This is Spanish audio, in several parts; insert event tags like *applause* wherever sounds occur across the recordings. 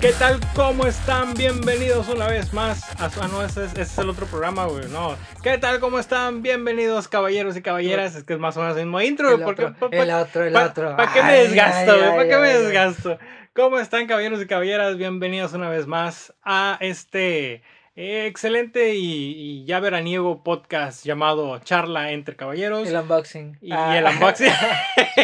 ¿Qué tal? ¿Cómo están? Bienvenidos una vez más a su... Ah, no, ese es, ese es el otro programa, güey. No. ¿Qué tal? ¿Cómo están? Bienvenidos, caballeros y caballeras. Es que es más o menos el mismo intro, El porque- otro, pa- pa- el otro, el pa- otro. ¿Para qué me desgasto, güey? ¿Para qué me ay, desgasto? ¿Cómo están, caballeros y caballeras? Bienvenidos una vez más a este eh, excelente y, y ya veraniego podcast llamado Charla entre Caballeros. El unboxing. Y Ah. el unboxing.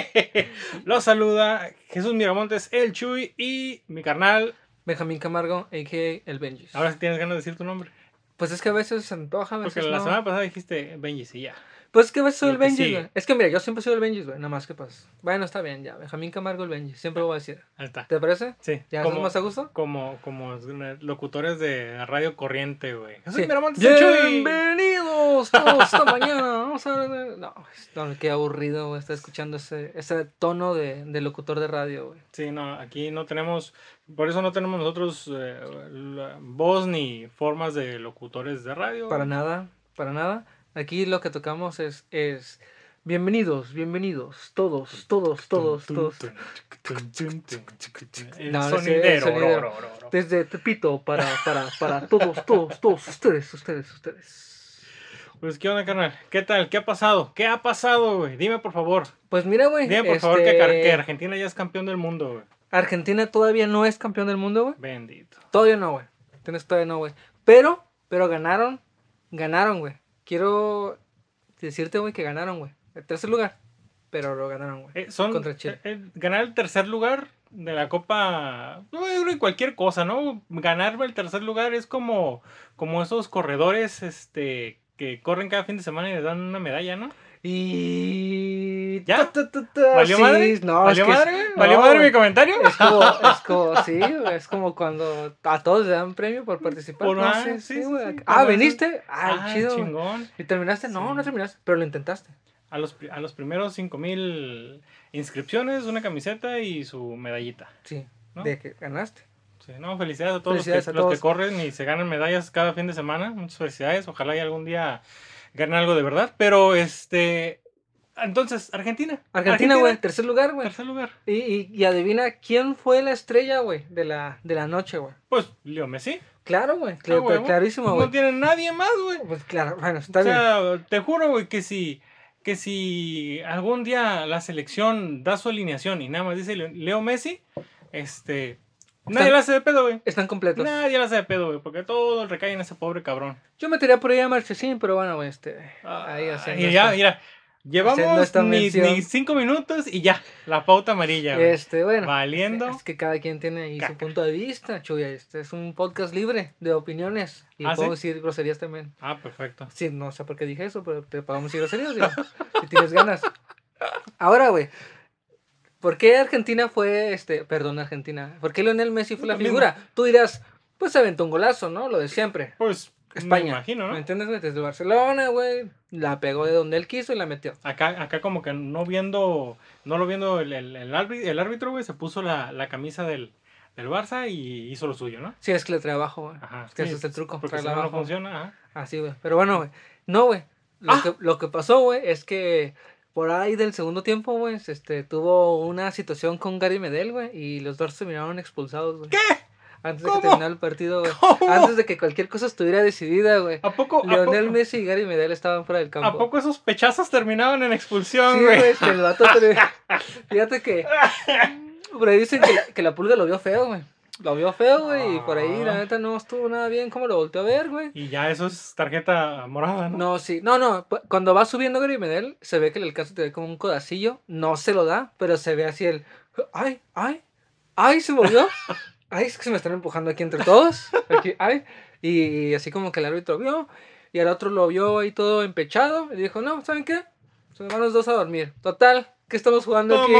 *laughs* Los saluda Jesús Miramontes, el Chuy y mi carnal. Benjamín Camargo, a.k.a. el Benjis. Ahora sí tienes ganas de decir tu nombre. Pues es que a veces se antoja, a Porque veces la no. semana pasada dijiste Benji, sí, ya. Pues es que soy el sigue. güey. Es que mira, yo siempre soy el Benjis, güey. Nada más que pues. Bueno, está bien, ya. Benjamín Camargo, el Benjis. Siempre lo voy a decir. Ahí está. ¿Te parece? Sí. ¿Ya como, más a gusto? como, como locutores de radio corriente, güey. Sí. Bienvenidos *laughs* todos esta mañana. Vamos a de... No, no, qué aburrido, güey. Estar escuchando ese, ese tono de, de locutor de radio, güey. Sí, no, aquí no tenemos, por eso no tenemos nosotros eh, voz ni formas de locutores de radio. Para nada, para nada. Aquí lo que tocamos es, es bienvenidos, bienvenidos, todos, todos, todos, todos. No, sonidero. Desde Tepito para, para, para todos, todos, todos, ustedes, ustedes, ustedes. Pues, ¿qué onda, carnal? ¿Qué tal? ¿Qué ha pasado? ¿Qué ha pasado, güey? Dime, por favor. Pues mira, güey. Dime, por favor, que, este, que Argentina ya es campeón del mundo, güey. Argentina todavía no es campeón del mundo, güey. Bendito. Todavía no, güey. Tienes todavía no, güey. Pero, pero ganaron, ganaron, güey. Quiero decirte, güey, que ganaron, güey. El tercer lugar. Pero lo ganaron, güey. Eh, son, Contra Chile. eh, eh, ganar el tercer lugar de la Copa, no, cualquier cosa, ¿no? Ganar el tercer lugar es como, como esos corredores este, que corren cada fin de semana y les dan una medalla, ¿no? Y... ¿Ya? Ta, ta, ta, ta, ¿Valió sí, madre? No, ¿Valió es que es- madre? no, ¿Valió madre mi comentario? Es como, *laughs* es como, sí, es como cuando a todos le dan premio por participar. Por- no, ah, sí, sí, Ah, ¿viniste? Ah, Ah, chido. chingón. ¿Y terminaste? No, no terminaste, pero lo intentaste. A los, a los primeros 5000 inscripciones, una camiseta y su medallita. Sí, ¿No? de que ganaste. Sí, no, felicidades a todos Felicidades los, que, los corren y se ganan medallas cada fin de semana. Muchas felicidades. Ojalá y algún día ganen algo de verdad. Pero este. Entonces, Argentina. Argentina, güey, tercer lugar, güey. Tercer lugar. Y, y, y adivina quién fue la estrella, güey, de la, de la noche, güey. Pues Leo Messi. Claro, güey, Ah, cl- huevo. clarísimo, No güey. tiene nadie más, güey. Pues claro, bueno, está O bien. sea, te juro, güey, que si, que si algún día la selección da su alineación y nada más dice Le- Leo Messi, este. Nadie la hace de pedo, güey. Están completos. Nadie la hace de pedo, güey, porque todo recae en ese pobre cabrón. Yo metería por ahí a Marchesín, pero bueno, güey, este. Ahí Ah, haciendo y ya, mira, llevamos ni, ni cinco minutos y ya, la pauta amarilla, güey. Este, bueno. Valiendo. Es que cada quien tiene ahí su Caca. punto de vista, Chuya. Este es un podcast libre de opiniones. Y ¿Ah, puedo sí? decir groserías también. Ah, perfecto. Sí, no sé por qué dije eso, pero te podemos decir groserías, digo, *laughs* si tienes ganas. Ahora, güey. ¿Por qué Argentina fue, este, perdón, Argentina? ¿Por qué Lionel Messi fue la mismo. figura? Tú dirás, pues se aventó un golazo, ¿no? Lo de siempre. Pues, España. me imagino, ¿Me ¿no? entiendes, güey? Desde Barcelona, güey. La pegó de donde él quiso y la metió. Acá, acá como que no viendo, no lo viendo el, el, el árbi- el árbitro, güey, se puso la, la camisa del, del Barça y hizo lo suyo, ¿no? Sí, es que le trae abajo, güey. Ajá. Es que sí, ese es el truco. Porque si no, funciona, ajá. Así, güey. Pero bueno, güey. No, güey. Lo, Ah. que, lo que pasó, güey, es que por ahí del segundo tiempo, güey, este, tuvo una situación con Gary Medel, güey, y los dos terminaron expulsados, güey. ¿Qué? Antes ¿Cómo? de que terminara el partido, güey. Antes de que cualquier cosa estuviera decidida, güey. ¿A poco, a, Lionel poco, Messi y Gary Medel estaban fuera del campo. ¿A poco esos pechazos terminaban en expulsión, Sí, güey? güey, que el vato *laughs* Fíjate que. *laughs* Por ahí dicen que que la pulga lo vio feo, güey. Lo vio feo, güey, y por ahí la Ah. neta no estuvo nada bien como lo volteó a ver, güey. Y ya eso es tarjeta morada, ¿no? No, sí. No, no. Cuando va subiendo Gary Medel, se ve que el alcance te ve como un codacillo. No se lo da, pero se ve así el. ¡Ay! ¡Ay! ¡Ay! Se movió. *laughs* ¡Ay! Es que se me están empujando aquí entre todos. Aquí, ¡ay! Y, así como que el árbitro vio. Y el otro lo vio ahí todo empechado. Y dijo: No, ¿saben qué? Se van los dos a dormir. Total, ¿qué estamos jugando aquí?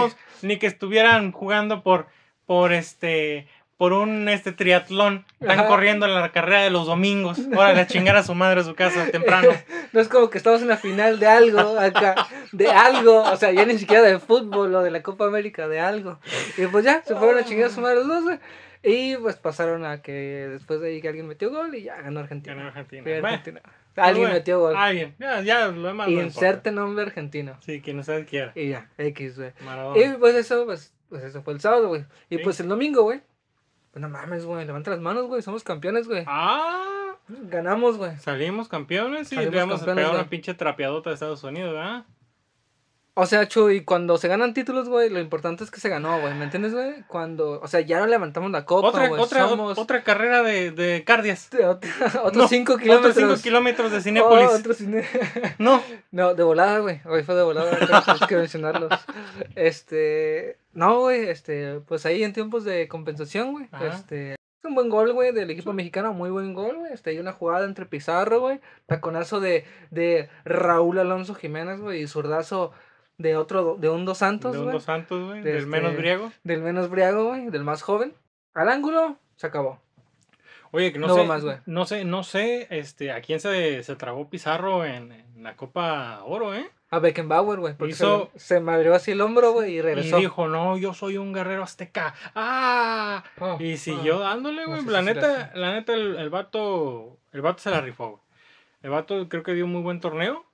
Ni que estuvieran jugando por, por este, por un este triatlón. Están Ajá. corriendo en la carrera de los domingos. Ahora a chingar a su madre a su casa temprano. *laughs* No es como que estamos en la final de algo acá, de algo, o sea, ya ni siquiera de fútbol o de la Copa América, de algo. Y pues ya, se fueron a chingar a su madre los dos. Y pues pasaron a que después de ahí que alguien metió gol y ya ganó Argentina. Ganó Argentina. Fue Bueno, Argentina. Alguien bueno, metió gol. Alguien. Ya, ya, lo demás. no. Inserte nombre argentino. Sí, quien usted quiera. Y ya, X, güey. Y pues eso, pues, pues eso fue el sábado, güey. Y Sí. pues el domingo, güey. No mames, güey. Levanta las manos, güey. Somos campeones, güey. Ah, Ganamos, güey. salimos campeones y Salimos le vamos a pegar una pinche trapeadota de Estados Unidos, ¿verdad? O sea, Chuy, cuando se ganan títulos, güey, lo importante es que se ganó, güey. ¿Me entiendes, güey? Cuando, o sea, ya no levantamos la copa, Otra, güey. otra, Somos otra carrera de, de cardias. *laughs* otros No, 5 kilómetros. Otros 5 kilómetros de Cinépolis. Oh, cine- No. *laughs* No, de volada, güey. Hoy fue de volada, tienes que mencionarlos. *laughs* Este. No, güey, este. Pues ahí en tiempos de compensación, güey. Este. es Un buen gol, güey, del equipo mexicano, muy buen gol, güey. Este, hay una jugada entre Pizarro, güey. Taconazo de, de Raúl Alonso Jiménez, güey. Y zurdazo de otro, de un Dos Santos, de un güey. dos santos, güey. De Del este- menos briago. Del menos briago, güey. Del más joven. Al ángulo, se acabó. Oye, que no, No sé. más, güey. no sé, no sé, este, a quién se, se tragó Pizarro en, en la Copa Oro, ¿eh? A Beckenbauer, güey. Porque Hizo- se, se madreó así el hombro, güey, y regresó. Y dijo, no, yo soy un guerrero azteca. ¡Ah! Ah, Y siguió dándole, No güey. sé la si neta, la neta, el, el vato, el vato se la rifó, güey. El vato creo que dio un muy buen torneo.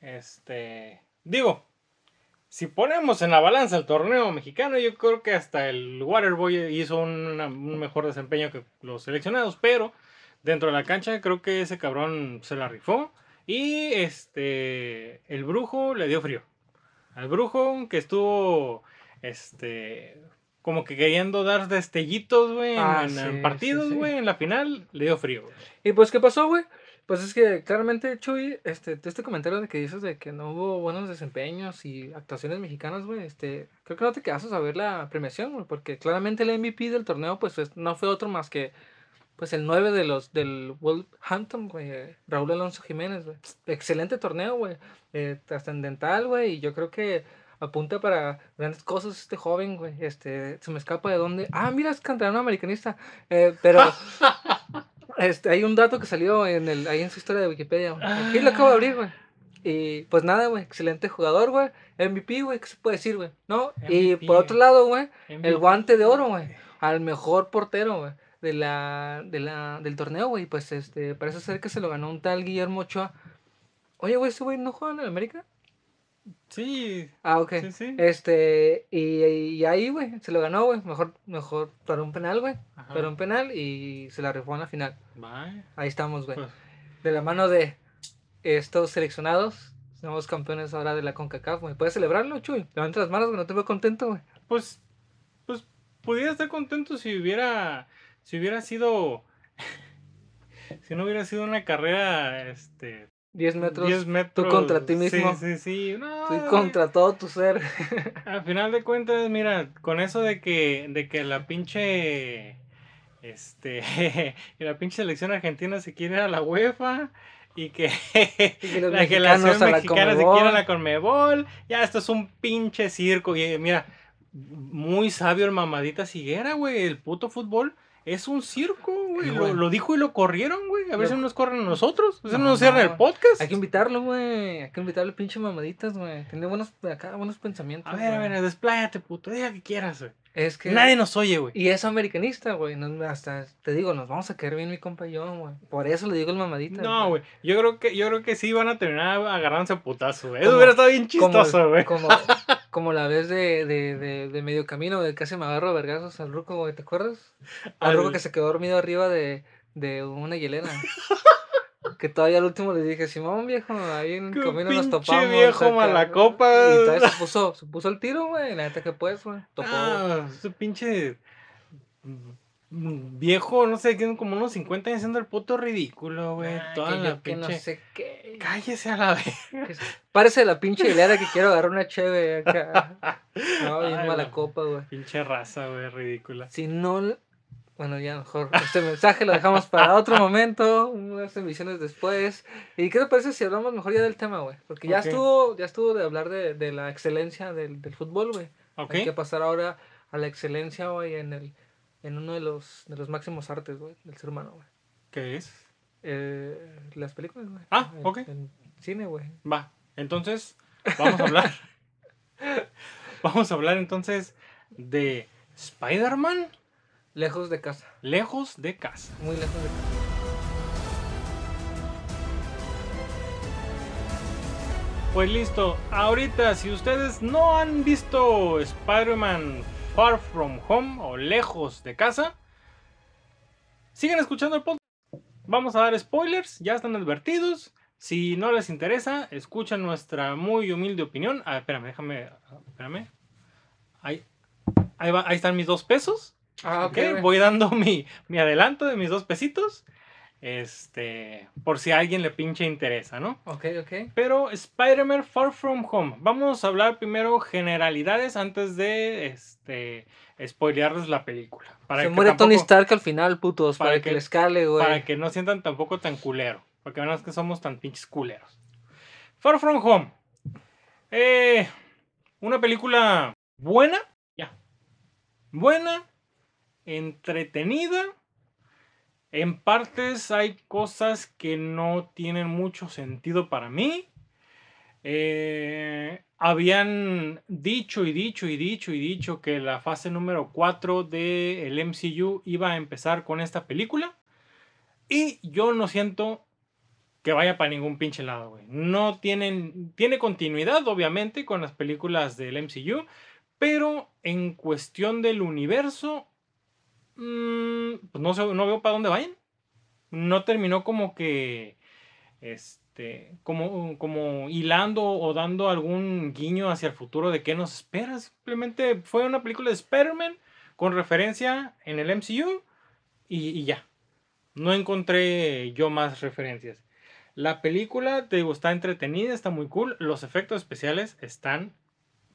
Este, digo, si ponemos en la balanza el torneo mexicano, yo creo que hasta el Waterboy hizo una- un mejor desempeño que los seleccionados, pero dentro de la cancha creo que ese cabrón se la rifó. Y este, el brujo le dio frío. Al brujo que estuvo, este, como que queriendo dar destellitos, güey, en- Ah, en, sí, en partidos, sí. güey, en la final, le dio frío. Y pues, ¿qué pasó, güey? Pues es que claramente, Chuy, este, este comentario de que dices de que no hubo buenos desempeños y actuaciones mexicanas, güey, este, creo que no te quedas a ver la premiación, güey, porque claramente el MVP del torneo, pues, es- no fue otro más que, pues, el 9 de los, del Wolverhampton, güey, eh, Raúl Alonso Jiménez, güey. Excelente torneo, güey, eh, trascendental, güey, y yo creo que apunta para grandes cosas este joven, güey, este, se me escapa de dónde, ah, mira, es canterano americanista, eh, pero... *laughs* Este, hay un dato que salió en el, ahí en su historia de Wikipedia. güey. Aquí lo acabo de abrir, güey. Y pues nada, güey. Excelente jugador, güey. MVP, güey. ¿Qué se puede decir, güey? ¿No? y por otro lado, güey. El guante de oro, güey. Al mejor portero, güey. De la, de la, del torneo, güey. Pues este, parece ser que se lo ganó un tal Guillermo Ochoa. Oye, güey, ese güey no juega en el América. Sí, Ah, ok. sí, sí. Este, y, y ahí, güey, se lo ganó, güey. Mejor, mejor para un penal, güey. Para un penal y se la rifó en la final. Vaya, Ahí estamos, güey. pues, de la mano de estos seleccionados. Somos campeones ahora de la CONCACAF, güey. ¿Puedes celebrarlo, Chuy? Levanta las manos, güey. No te veo contento, güey. pues, pues, pudiera estar contento si hubiera, si hubiera sido, *laughs* si no hubiera sido una carrera, este, 10 metros. 10 metros. contra ti mismo. Sí, sí, sí. No, Estoy contra todo tu ser. *laughs* Al final de cuentas, mira, con eso de que, de que la pinche, este, *laughs* que la pinche selección argentina se quiere ir a la UEFA y que, Y que la la mexicana se Conmebol. quiere a la Conmebol, ya esto es un pinche circo. Y mira, muy sabio el mamadita Siguera, güey, el puto fútbol. Es un circo, güey. Lo, dijo y lo corrieron, güey. A ver si nos corren a nosotros. A ver si No, nos cierran el podcast. Hay que invitarlo, güey. Hay que invitarlo, pinche mamaditas, güey. Tiene buenos, acá, buenos pensamientos. A ver, a ver, despláyate, puto. Diga que quieras, güey. Es que. Nadie nos oye, güey. Y es americanista, güey. Hasta te digo, nos vamos a caer bien mi compa y yo, güey. Por eso le digo el mamadita. No, güey. Yo creo que, yo creo que sí van a terminar agarrándose a putazo, güey. Eso hubiera estado bien chistoso, güey. como, como la vez de, de, de, de medio camino, de casi me agarro vergazos al ruco, güey, ¿te acuerdas? Al Al- ruco que se quedó dormido arriba de, de una hielera. *laughs* que todavía al último le dije, Simón, viejo, ahí en el camino nos topamos. viejo acá". malacopa. Y todavía se puso, se puso el tiro, güey, la neta que pues, güey. Topó. Ah, ese pinche viejo, no sé, tiene como unos 50 años haciendo el puto ridículo, güey. Ah, Toda que la yo que no pinche. sé qué. Cállese a la vez. *laughs* Que se- Parece la pinche hilera que quiero agarrar una cheve acá. *laughs* No, bien Ay, mala la- copa, güey. Pinche raza, güey, ridícula. Si no. Bueno, ya mejor. Este mensaje lo dejamos para otro momento, unas emisiones después. ¿Y qué te parece si hablamos mejor ya del tema, güey? Porque ya estuvo, ya estuvo de hablar de, de la excelencia del, del fútbol, güey. ¿Ok? Hay que pasar ahora a la excelencia, güey, en el, en uno de los, de los máximos artes, güey, del ser humano, güey. ¿Qué es? Eh, las películas, güey. Ah, El- ok. el cine, güey. Va. Entonces, vamos a hablar. *laughs* vamos a hablar entonces de Spider-Man Lejos de casa. lejos de casa. Muy lejos de casa. Pues listo, ahorita si ustedes no han visto Spider-Man Far From Home o Lejos de Casa, Sigan escuchando el podcast. Vamos a dar spoilers, ya están advertidos. Si no les interesa, escuchen nuestra muy humilde opinión. Ah, espérame, déjame. Espérame. Ahí, ahí, va, ahí están mis dos pesos. Ah, ok, voy dando mi, mi adelanto de mis dos pesitos. Este, por si a alguien le pinche interesa, ¿no? Ok, ok. Pero Spider-Man Far From Home. Vamos a hablar primero generalidades antes de este spoilearles la película. Se muere Tony Stark al final, putos, para, que, les cale, güey. Para que no sientan tampoco tan culero. Para que vean que somos tan pinches culeros. Far From Home. Eh, una película buena. Ya. Buena. Entretenida en partes hay cosas que no tienen mucho sentido para mí. Eh, habían dicho y dicho y dicho y dicho que la fase número 4 del MCU iba a empezar con esta película. Y yo no siento que vaya para ningún pinche lado, güey. No tienen. Tiene continuidad, obviamente, con las películas del MCU. Pero en cuestión del universo, Mm, pues no, sé, no veo para dónde vayan. No terminó como que, este, como, como hilando o dando algún guiño hacia el futuro de qué nos espera. Simplemente fue una película de Spider-Man con referencia en el MCU y, ya. No encontré yo más referencias. La película, te digo, está entretenida, está muy cool. Los efectos especiales están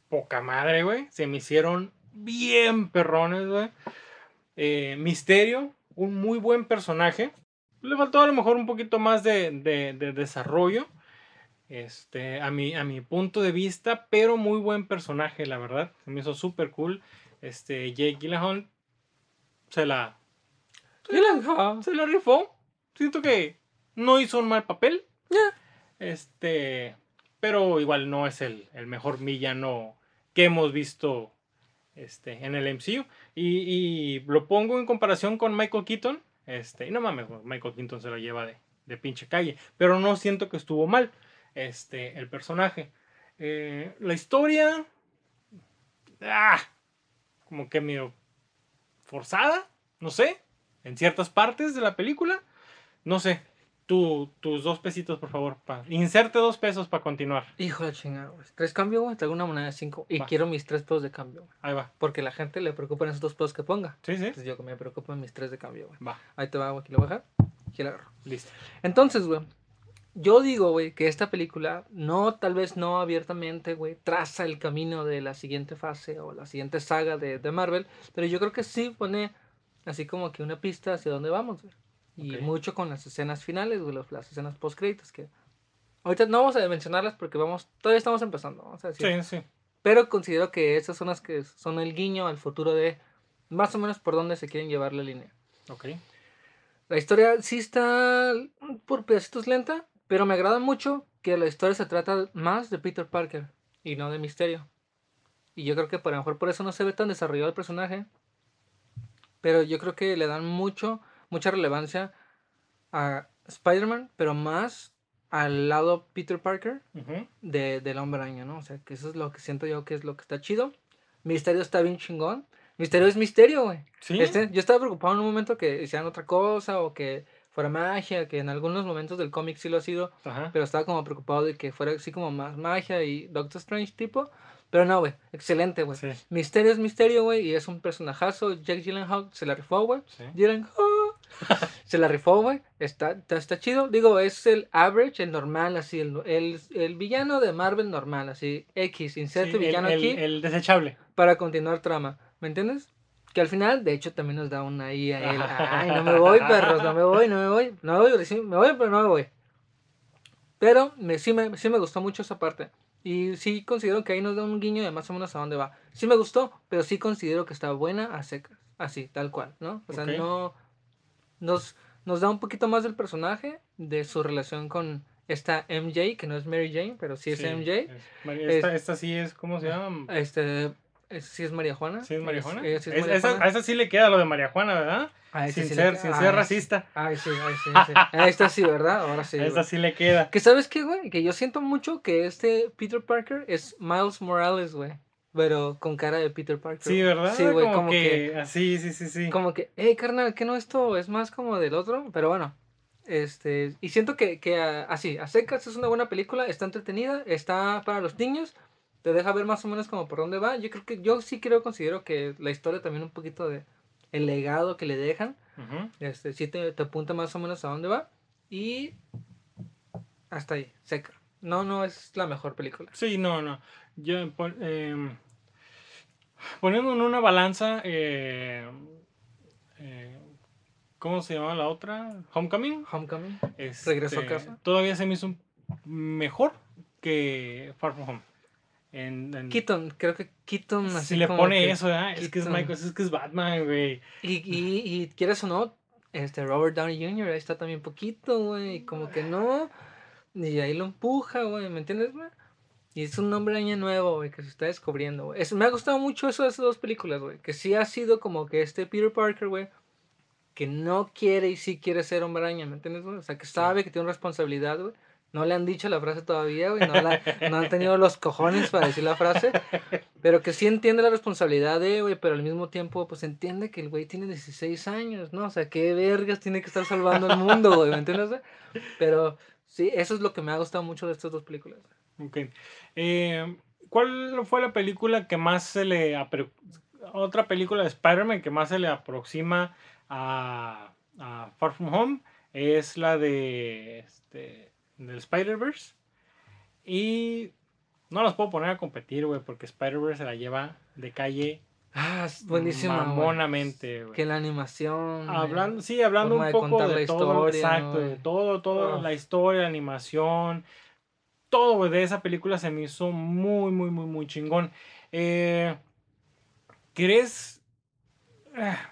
poca madre, güey. Se me hicieron bien perrones, güey. Eh, Misterio, un muy buen personaje. Le faltó a lo mejor un poquito más de, desarrollo. Este, a mi, a mi punto de vista, pero muy buen personaje, la verdad. Se me hizo súper cool. Este, Jake Gyllenhaal se la, se la, rifó. Siento que no hizo un mal papel. Este, pero igual no es el, el mejor villano que hemos visto este, en el MCU. Y, lo pongo en comparación con Michael Keaton. Este, y no mames, Michael Keaton se lo lleva de, de pinche calle. Pero no siento que estuvo mal este, el personaje. Eh, la historia. Ah, como que medio forzada, no sé. En ciertas partes de la película. No sé tus dos pesitos, por favor. Pa. Inserte dos pesos para continuar. Hijo de chingada, güey. ¿Tres cambio, güey? Traigo una moneda de cinco. Y quiero mis tres pesos de cambio, Ahí va. Porque la gente le preocupan esos dos pesos que ponga. Sí, sí. Entonces yo me preocupo en mis tres de cambio, güey. Va. Ahí te va, güey. Aquí lo voy a dejar. Aquí lo agarro. Listo. Entonces, güey. Yo digo, güey, que esta película, no, tal vez no abiertamente, güey, traza el camino de la siguiente fase o la siguiente saga de, de Marvel, pero yo creo que sí pone así como que una pista hacia dónde vamos, güey. Y mucho con las escenas finales, güey, las escenas post créditos que ahorita no vamos a mencionarlas porque vamos, todavía estamos empezando, vamos a decir. Sí, sí. Pero considero que esas son las que son el guiño al futuro de más o menos por dónde se quieren llevar la línea. Ok. La historia sí está por pedacitos lenta, pero me agrada mucho que la historia se trata más de Peter Parker y no de Misterio. Y yo creo que por lo mejor por eso no se ve tan desarrollado el personaje. Pero yo creo que le dan mucho mucha relevancia a Spider-Man, pero más al lado Peter Parker de, del hombre araña, ¿no? O sea, que eso es lo que siento yo que es lo que está chido. Misterio está bien chingón. Misterio es misterio, güey. Este, yo estaba preocupado en un momento que hicieran otra cosa o que fuera magia, que en algunos momentos del cómic sí lo ha sido, pero estaba como preocupado de que fuera así como más magia y Doctor Strange tipo. Pero no, güey, excelente, güey. Misterio es misterio, güey, y es un personajazo. Jack Gyllenhaal se la rifó, güey. Sí. *laughs* se la rifó, güey. Está, está, chido. Digo, es el average, el normal, así. El, el, villano de Marvel normal, así. X, inserte villano aquí. El desechable. Para continuar trama. ¿Me entiendes? Que al final, de hecho, también nos da una ahí a él. Ay, no me voy, perros, no me voy, no me voy. No me voy, me voy, pero no me voy. Pero me, sí, me, sí me gustó mucho esa parte. Y sí considero que ahí nos da un guiño de más o menos a dónde va. Sí me gustó, pero sí considero que está buena a secas. Así, tal cual, ¿no? O sea, no. Nos, nos da un poquito más del personaje, de su relación con esta MJ, que no es Mary Jane, pero sí es MJ. esta, esta, sí es, ¿cómo se llama? Este, ¿Sí es María Juana? ¿Sí es María Juana? a esa sí le queda lo de María Juana, ¿verdad? sin, ser, sin ser racista. Ay, sí, ay, sí, sí. *laughs* A esta sí, ¿verdad? Ahora sí. A esta sí le queda. Que sabes qué, güey? Que yo siento mucho que este Peter Parker es Miles Morales, güey. Pero con cara de Peter Parker. Sí, ¿verdad? Sí, güey, como, como que, que, así, sí, sí, sí. como que, hey, carnal, ¿qué no esto es más como del otro? Pero bueno, este, y siento que, que a- así, a secas es una buena película, está entretenida, está para los niños, te deja ver más o menos como por dónde va. Yo creo que, yo sí creo, considero que la historia también un poquito de el legado que le dejan, Ujú. este, sí te, te apunta más o menos a dónde va, y hasta ahí, seca. No, no es la mejor película. Sí, no, no. Yo, em, poniendo en una balanza, eh, eh, ¿cómo se llamaba la otra? Homecoming. Homecoming. Este, Regresó a casa. Todavía se me hizo mejor que Far From Home. En, en- Keaton, creo que Keaton así si le como pone que- eso, es que es. Michael, es que es Batman, güey. Y, y, y quieres o no, este Robert Downey Jr. ahí está también poquito, güey, como que no, y ahí lo empuja, güey, ¿me entiendes, güey? Y es un hombre año nuevo, güey, que se está descubriendo, güey. Es- me ha gustado mucho eso de esas dos películas, güey, que sí ha sido como que este Peter Parker, güey, que no quiere y sí quiere ser hombre araña, ¿me entiendes, güey? O sea, que sabe que tiene una responsabilidad, güey. No le han dicho la frase todavía, güey, no, la- no han tenido *laughs* los cojones para decir la frase, pero que sí entiende la responsabilidad de, güey, pero al mismo tiempo, pues entiende que el güey tiene 16 años, ¿no? O sea, qué vergas tiene que estar salvando el mundo, güey, ¿me entiendes? güey? Pero sí, eso es lo que me ha gustado mucho de estas dos películas. Ok. Eh, ¿Cuál fue la película que más se le... Otra película de Spider-Man que más se le aproxima a, a Far From Home es la de... Este, del Spider-Verse. Y no las puedo poner a competir, güey, porque Spider-Verse se la lleva de calle Ah, es buenísima, mamonamente, güey. Que la animación. Hablando, sí, hablando un de poco de la todo, historia, exacto, ¿no? de todo, todo, la historia, la animación, todo, de esa película se me hizo muy, muy, muy, muy chingón. Eh, ¿Crees? Ah,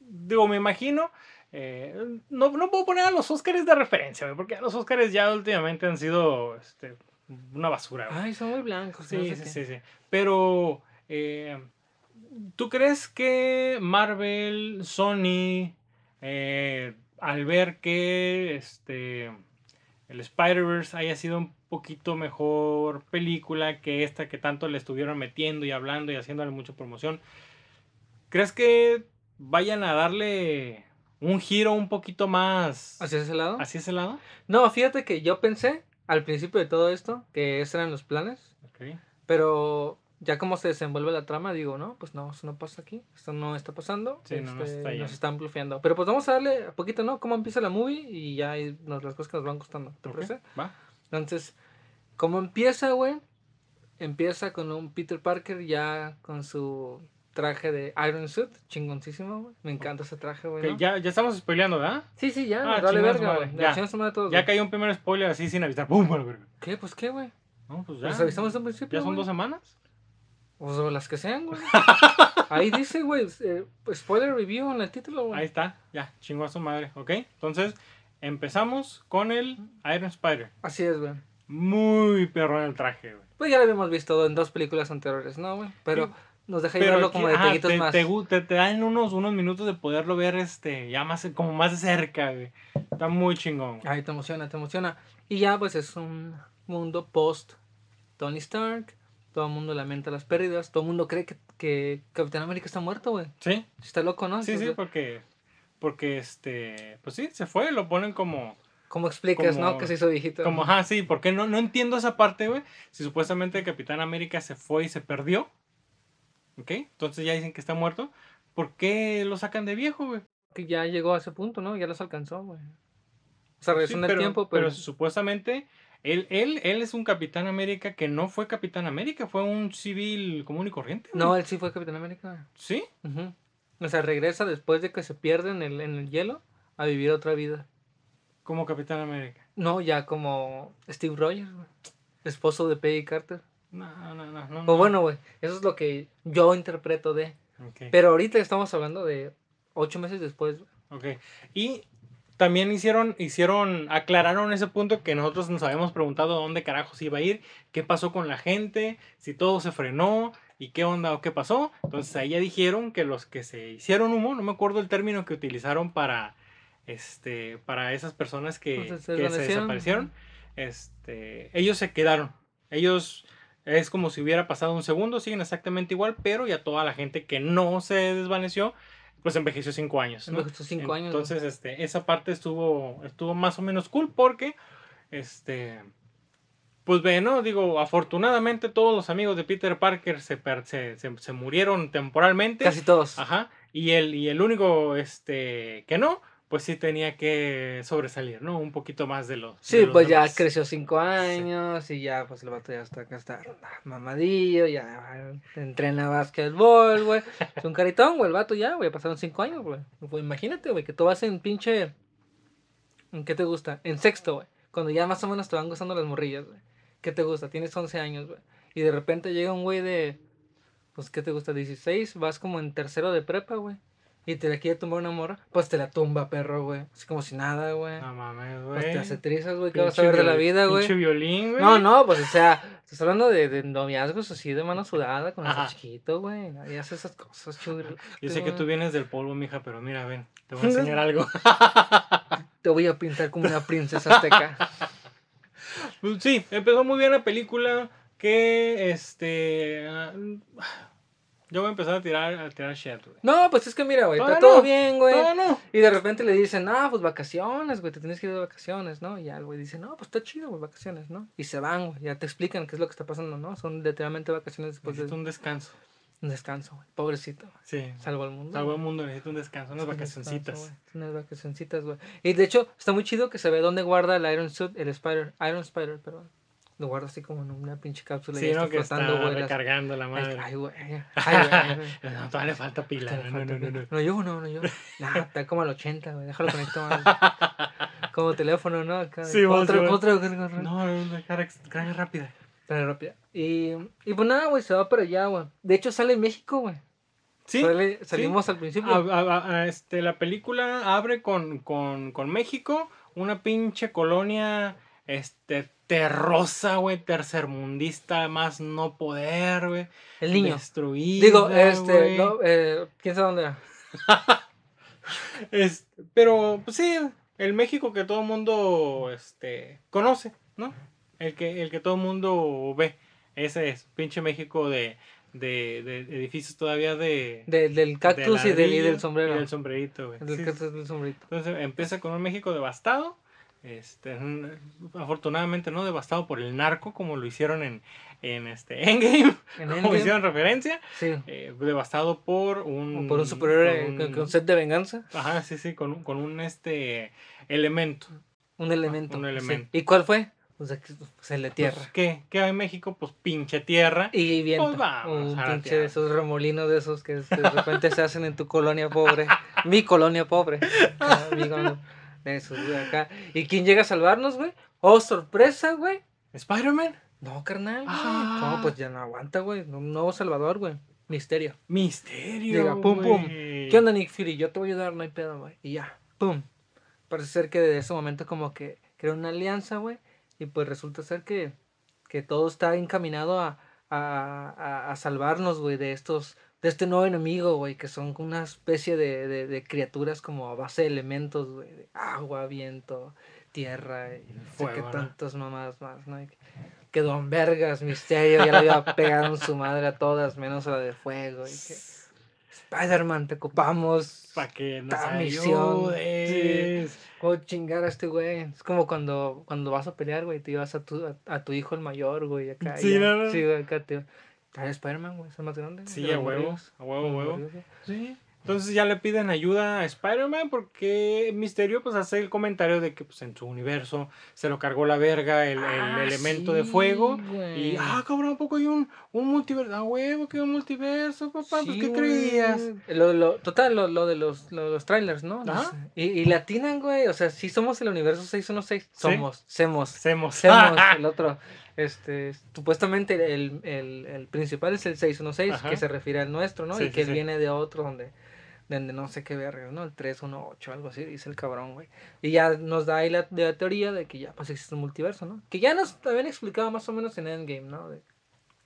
digo, me imagino, eh, no, no puedo poner a los Oscars de referencia, porque los Oscars ya últimamente han sido este, una basura. Ay, son muy blancos. no Sí, sé sí, sí, sí. Pero, eh, ¿tú crees que Marvel, Sony, eh, al ver que este, el Spider-Verse haya sido un poquito mejor película que esta que tanto le estuvieron metiendo y hablando y haciéndole mucha promoción, ¿crees que vayan a darle un giro un poquito más ¿Hacia ese lado? hacia ese lado? No, fíjate que yo pensé al principio de todo esto que esos eran los planes. Ok. Pero ya como se desenvuelve la trama, digo, no, pues no, eso no pasa aquí, esto no está pasando, Sí, no, no este, está nos están blufeando. Pero pues vamos a darle a poquito, ¿no? Cómo empieza la movie y ya hay nos- las cosas que nos van costando, ¿te Ok, parece? Va. Entonces, ¿cómo empieza, güey? Empieza con un Peter Parker ya con su traje de Iron Suit, chingoncísimo, güey. Me encanta ese traje, güey. Ok, ¿no? ya, ya estamos spoileando, ¿verdad? Sí, sí, ya, Ah, nos su verga, güey. ya. Todos, Ya cayó un primer spoiler así sin avisar. ¡Pum! ¿Qué? Pues qué, güey. No, pues ya. ¿Los avisamos desde un principio, ¿Ya son güey? dos semanas? O sea, las que sean, güey. *laughs* Ahí dice, güey, eh, spoiler review en el título, güey. Ahí está, ya, chingó a su madre, ¿ok? Entonces, empezamos con el Iron Spider. Así es, güey. Muy perrón el traje, güey. Pues ya lo habíamos visto en dos películas anteriores, ¿no, güey? Pero Sí. nos deja Pero llevarlo aquí, como ajá, detallitos te, más. te, te- te dan unos, unos minutos de poderlo ver este, ya más, como más de cerca, güey. Está muy chingón. Ay, te emociona, te emociona. Y ya, pues es un mundo post Tony Stark. Todo el mundo lamenta las pérdidas. Todo el mundo cree que, que Capitán América está muerto, güey. Sí, Está loco, ¿no? sí, sí, porque, porque este, pues sí, se fue, lo ponen como, ¿Cómo explicas, como- no? Que se hizo viejito. Como, ajá, sí, porque no, no entiendo esa parte, güey. Si supuestamente Capitán América se fue y se perdió. ¿Ok? Entonces ya dicen que está muerto. ¿Por qué lo sacan de viejo, güey? Que ya llegó a ese punto, ¿no? Ya los alcanzó, güey. O sea, regresó Sí, en el tiempo, pero pero... supuestamente él, él, él es un Capitán América que no fue Capitán América, fue un civil común y corriente. güey. No, él sí fue Capitán América. ¿Sí? O sea, regresa después de que se pierde en el, en el hielo a vivir otra vida. Como Capitán América. No, ya como Steve Rogers, güey. Esposo de Peggy Carter. No, no, no. no, no. bueno, güey, eso es lo que yo interpreto de. Pero ahorita estamos hablando de ocho meses después. güey. Ok. Y también hicieron, hicieron, aclararon ese punto que nosotros nos habíamos preguntado dónde carajos iba a ir, qué pasó con la gente, si todo se frenó y qué onda o qué pasó. Entonces ahí ya dijeron que los que se hicieron humo, no me acuerdo el término que utilizaron para, este, para esas personas que, Pues, se que se desvanecieron. desaparecieron, este, ellos se quedaron. Ellos es como si hubiera pasado un segundo, siguen exactamente igual, pero ya toda la gente que no se desvaneció, pues envejeció cinco años. ¿no? Envejeció cinco años, ¿no? Entonces, este, esa parte estuvo, estuvo más o menos cool porque, este, pues ve, ¿no? Digo, afortunadamente todos los amigos de Peter Parker se, per- se, se- se murieron temporalmente. Casi todos. Ajá. Y el, y el único, este, que no, pues sí tenía que sobresalir, ¿no? Un poquito más de los. Sí, de pues ya creció cinco años y ya, pues el vato ya está acá, está mamadillo, ya entrena básquetbol, güey. Es un caritón, güey, el vato ya, güey, pasaron cinco años, güey. Pues imagínate, güey, que tú vas en pinche... ¿En qué te gusta? En sexto, güey. Cuando ya más o menos te van gustando las morrillas, güey. ¿Qué te gusta? Tienes 11 años, güey. Y de repente llega un güey de... Pues, ¿qué te gusta? 16, vas como en tercero de prepa, güey. Y te la quiere tumbar una morra, pues te la tumba, perro, güey. Así como si nada, güey. No mames, Pues güey. te hace trizas, güey, ¿qué vas a ver de la vida, güey? Pinche violín, güey. No, no, pues o sea, estás hablando de, de noviazgos así de mano sudada con el chiquito, güey. Nadie hace esas cosas, chuy. Yo sé que tú vienes del polvo, mija, pero mira, ven, te voy a enseñar *laughs* algo. Te voy a pintar como una princesa azteca. *laughs* Pues sí, empezó muy bien la película. Que este. ah, Yo voy a empezar a tirar, a tirar shit, güey. No, pues es que mira, güey, está todo no. bien, güey. No, no. Y de repente le dicen, ah, pues vacaciones, güey, te tienes que ir de vacaciones, ¿no? Y ya el güey dice, no, pues está chido, güey, vacaciones, ¿no? Y se van, güey, ya te explican qué es lo que está pasando, ¿no? Son literalmente vacaciones después Necesito de un descanso. un descanso, güey. Pobrecito, güey. Sí. Salvo al mundo. Salvo el mundo, necesito un descanso, unas Un vacacioncitas. descanso. Unas vacacioncitas, güey. Y de hecho, está muy chido que se ve dónde guarda el Iron Suit, el Spider, Iron Spider, perdón. Lo guarda así como en una pinche cápsula Sí, y no, está que está flotando, güey. las- recargando la madre. Ay, güey. Ay, *laughs* güey. No, todavía le falta pila. No, no, falta no, no, no. No, yo no, no, yo. Nah, está como al 80, güey. Déjalo conectar. *laughs* Como teléfono, ¿no? Acá, Sí, otra, sí, otra, otra. No, no, carga, carga rápida. Pero rápida. Y, y pues nada, güey, se va para allá, güey. De hecho, sale en México, güey. Sí. Sale- salimos al principio. A- a- a- este, la película abre con, con, con México, una pinche colonia este, terrosa, güey, tercermundista, más no poder, güey. el niño. Destruida, Digo, este, no, eh, ¿quién sabe dónde era? *laughs* Es- pero, pues sí, el México que todo el mundo este, conoce, ¿no? El que, el que todo el mundo ve. Ese es, pinche México de, de, de edificios todavía de... De- del cactus de y, del, y del sombrero. Y del sombrerito, güey. Del Sí, cactus del sombrerito. Entonces empieza con un México devastado. Este, un- afortunadamente no devastado por el narco, como lo hicieron en, en este *laughs* Endgame, En como Endgame, hicieron referencia. Sí. eh, devastado por un. Por un superhéroe con un- con set de venganza. Ajá, sí, sí, con un, con un este elemento. Un elemento. un sí. elemento. ¿Y cuál fue? Pues, aquí, pues de tierra. Pues, ¿Qué? ¿Qué hay en México? Pues pinche tierra. Y viento. Pues vamos un a la pinche tierra. de esos remolinos de esos que de repente se hacen en tu colonia pobre. Mi colonia pobre. Ah, mi colonia- esos, güey, acá. ¿Y quién llega a salvarnos, güey? Oh, sorpresa, güey. ¿Spider-Man? No, carnal. Ah. No, pues ya no aguanta, güey. Un nuevo salvador, güey. Misterio. Misterio. Llega, pum, pum. ¿Qué onda, Nick Fury? Yo te voy a ayudar, no hay pedo, güey. Y ya, pum. Parece ser que de ese momento como que crea una alianza, güey. Y pues resulta ser que, que todo está encaminado a, a, a- a salvarnos, güey, de estos, de este nuevo enemigo, güey, que son una especie de, de, de criaturas como a base de elementos, güey, de agua, viento, tierra y no sé Fuego, qué ¿no? tantos mamás más, ¿no? Que, que Don Vergas, Misterio, ya le había pegado en su madre a todas, menos a la de fuego. Y que, Spider-Man, te ocupamos. Para que nos misión, ayudes. ¿Cómo chingar a este güey? Es como cuando, cuando vas a pelear, güey, te llevas a tu, a, a tu hijo el mayor, güey, acá. Sí, ya. no, no. Sí, güey, acá te... Trae Spider-Man, güey, es el más grande. Sí, a los huevo, morrillos. a huevo, a huevo. Sí. Entonces ya le piden ayuda a Spider-Man porque Misterio pues hace el comentario de que pues en su universo se lo cargó la verga el, el Ah, elemento de sí, fuego. Y, ah, cabrón, ¿a poco hay un, un multiverso? Ah, huevo, que un multiverso, papá, pues Sí, ¿qué creías? Lo, lo, total, lo, lo de los, lo de los trailers, ¿no? Y, y le atinan, güey. O sea, si somos el universo 616, somos, semos. Hacemos. Semos, *laughs* el otro. Este, supuestamente el, el, el principal es el 616, Ajá. que se refiere al nuestro, ¿no? Sí, y que sí. viene de otro donde, donde no sé qué verga, ¿no? El 318, algo así, dice el cabrón, güey. Y ya nos da ahí la, de la teoría de que ya pues existe un multiverso, ¿no? Que ya nos habían explicado más o menos en Endgame, ¿no? De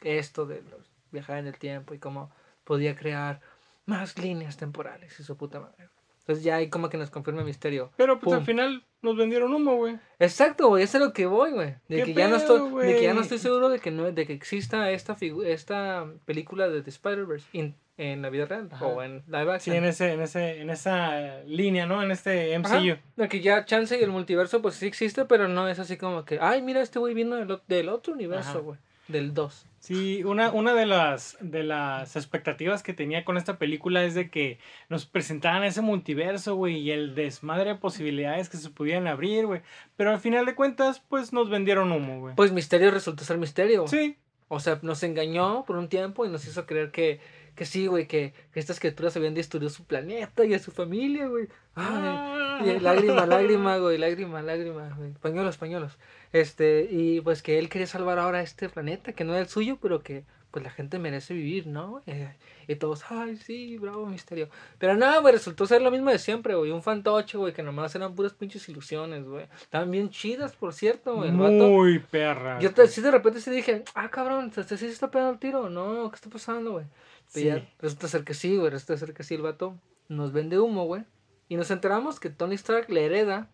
esto de los viajar en el tiempo y cómo podía crear más líneas temporales y su puta madre. Entonces ya ahí como que nos confirma el misterio. Pero pues al final nos vendieron humo, güey. Exacto, güey, eso es lo que voy, güey. De ¿Qué que ya no estoy, de que ya no estoy seguro de que no, de que exista esta esta película de The Spider-Verse en la vida real Ajá. o en live Sí, action. en ese, en ese, en esa línea, ¿no? En este MCU. De que ya chance y el multiverso pues sí existe, pero no es así como que, ay, mira, este güey vino del, del otro Ajá. universo, güey, del 2. Sí, una, una de las de las expectativas que tenía con esta película es de que nos presentaran ese multiverso, güey, y el desmadre de posibilidades que se pudieran abrir, güey. Pero al final de cuentas, pues nos vendieron humo, güey. Pues Misterio resultó ser Misterio. Sí, O sea, nos engañó por un tiempo y nos hizo creer que, que sí, güey, que, que estas criaturas habían destruido su planeta y a su familia, güey. Ay, y lágrima, lágrima, *laughs* güey, lágrima, lágrima, güey. Pañuelos, pañulos. Este, y pues que él quería salvar ahora este planeta, que no era el suyo, pero que pues la gente merece vivir, ¿no? Eh, y todos, ay, sí, bravo, misterio. Pero nada, güey, resultó ser lo mismo de siempre, güey. Un fantoche, güey, que nomás eran puras pinches ilusiones, güey. Estaban bien chidas, por cierto, güey. Muy perra. Yo te, sí de repente sí dije, ah, cabrón, ¿este sí se está pegando el tiro? No, ¿qué está pasando, güey? Sí. resulta ser que sí, güey, resulta ser que sí el vato nos vende humo, güey. Y nos enteramos que Tony Stark le hereda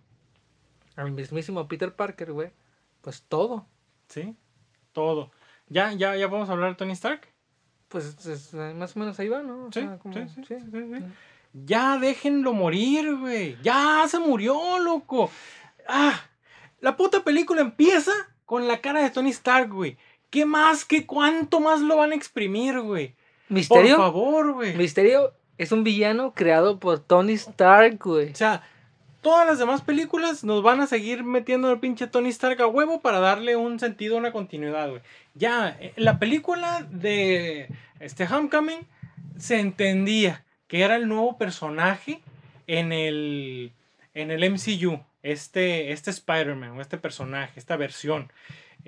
al mismísimo Peter Parker, güey, pues todo. Sí, todo. ¿Ya, ya, ya vamos a hablar de Tony Stark? Pues es- más o menos ahí va, ¿no? Sí, sea, como- sí, sí, sí. sí, sí. Ya déjenlo morir, güey. Ya se murió, loco. Ah, la puta película empieza con la cara de Tony Stark, güey. ¿Qué más? ¿Qué cuánto más lo van a exprimir, güey? Por Misterio, favor, güey. Misterio es un villano creado por Tony Stark, güey. O sea, todas las demás películas nos van a seguir metiendo el pinche Tony Stark a huevo para darle un sentido, una continuidad, güey. Ya, eh, la película de este Homecoming se entendía que era el nuevo personaje en el, en el MCU, este, este Spider-Man, este personaje, esta versión.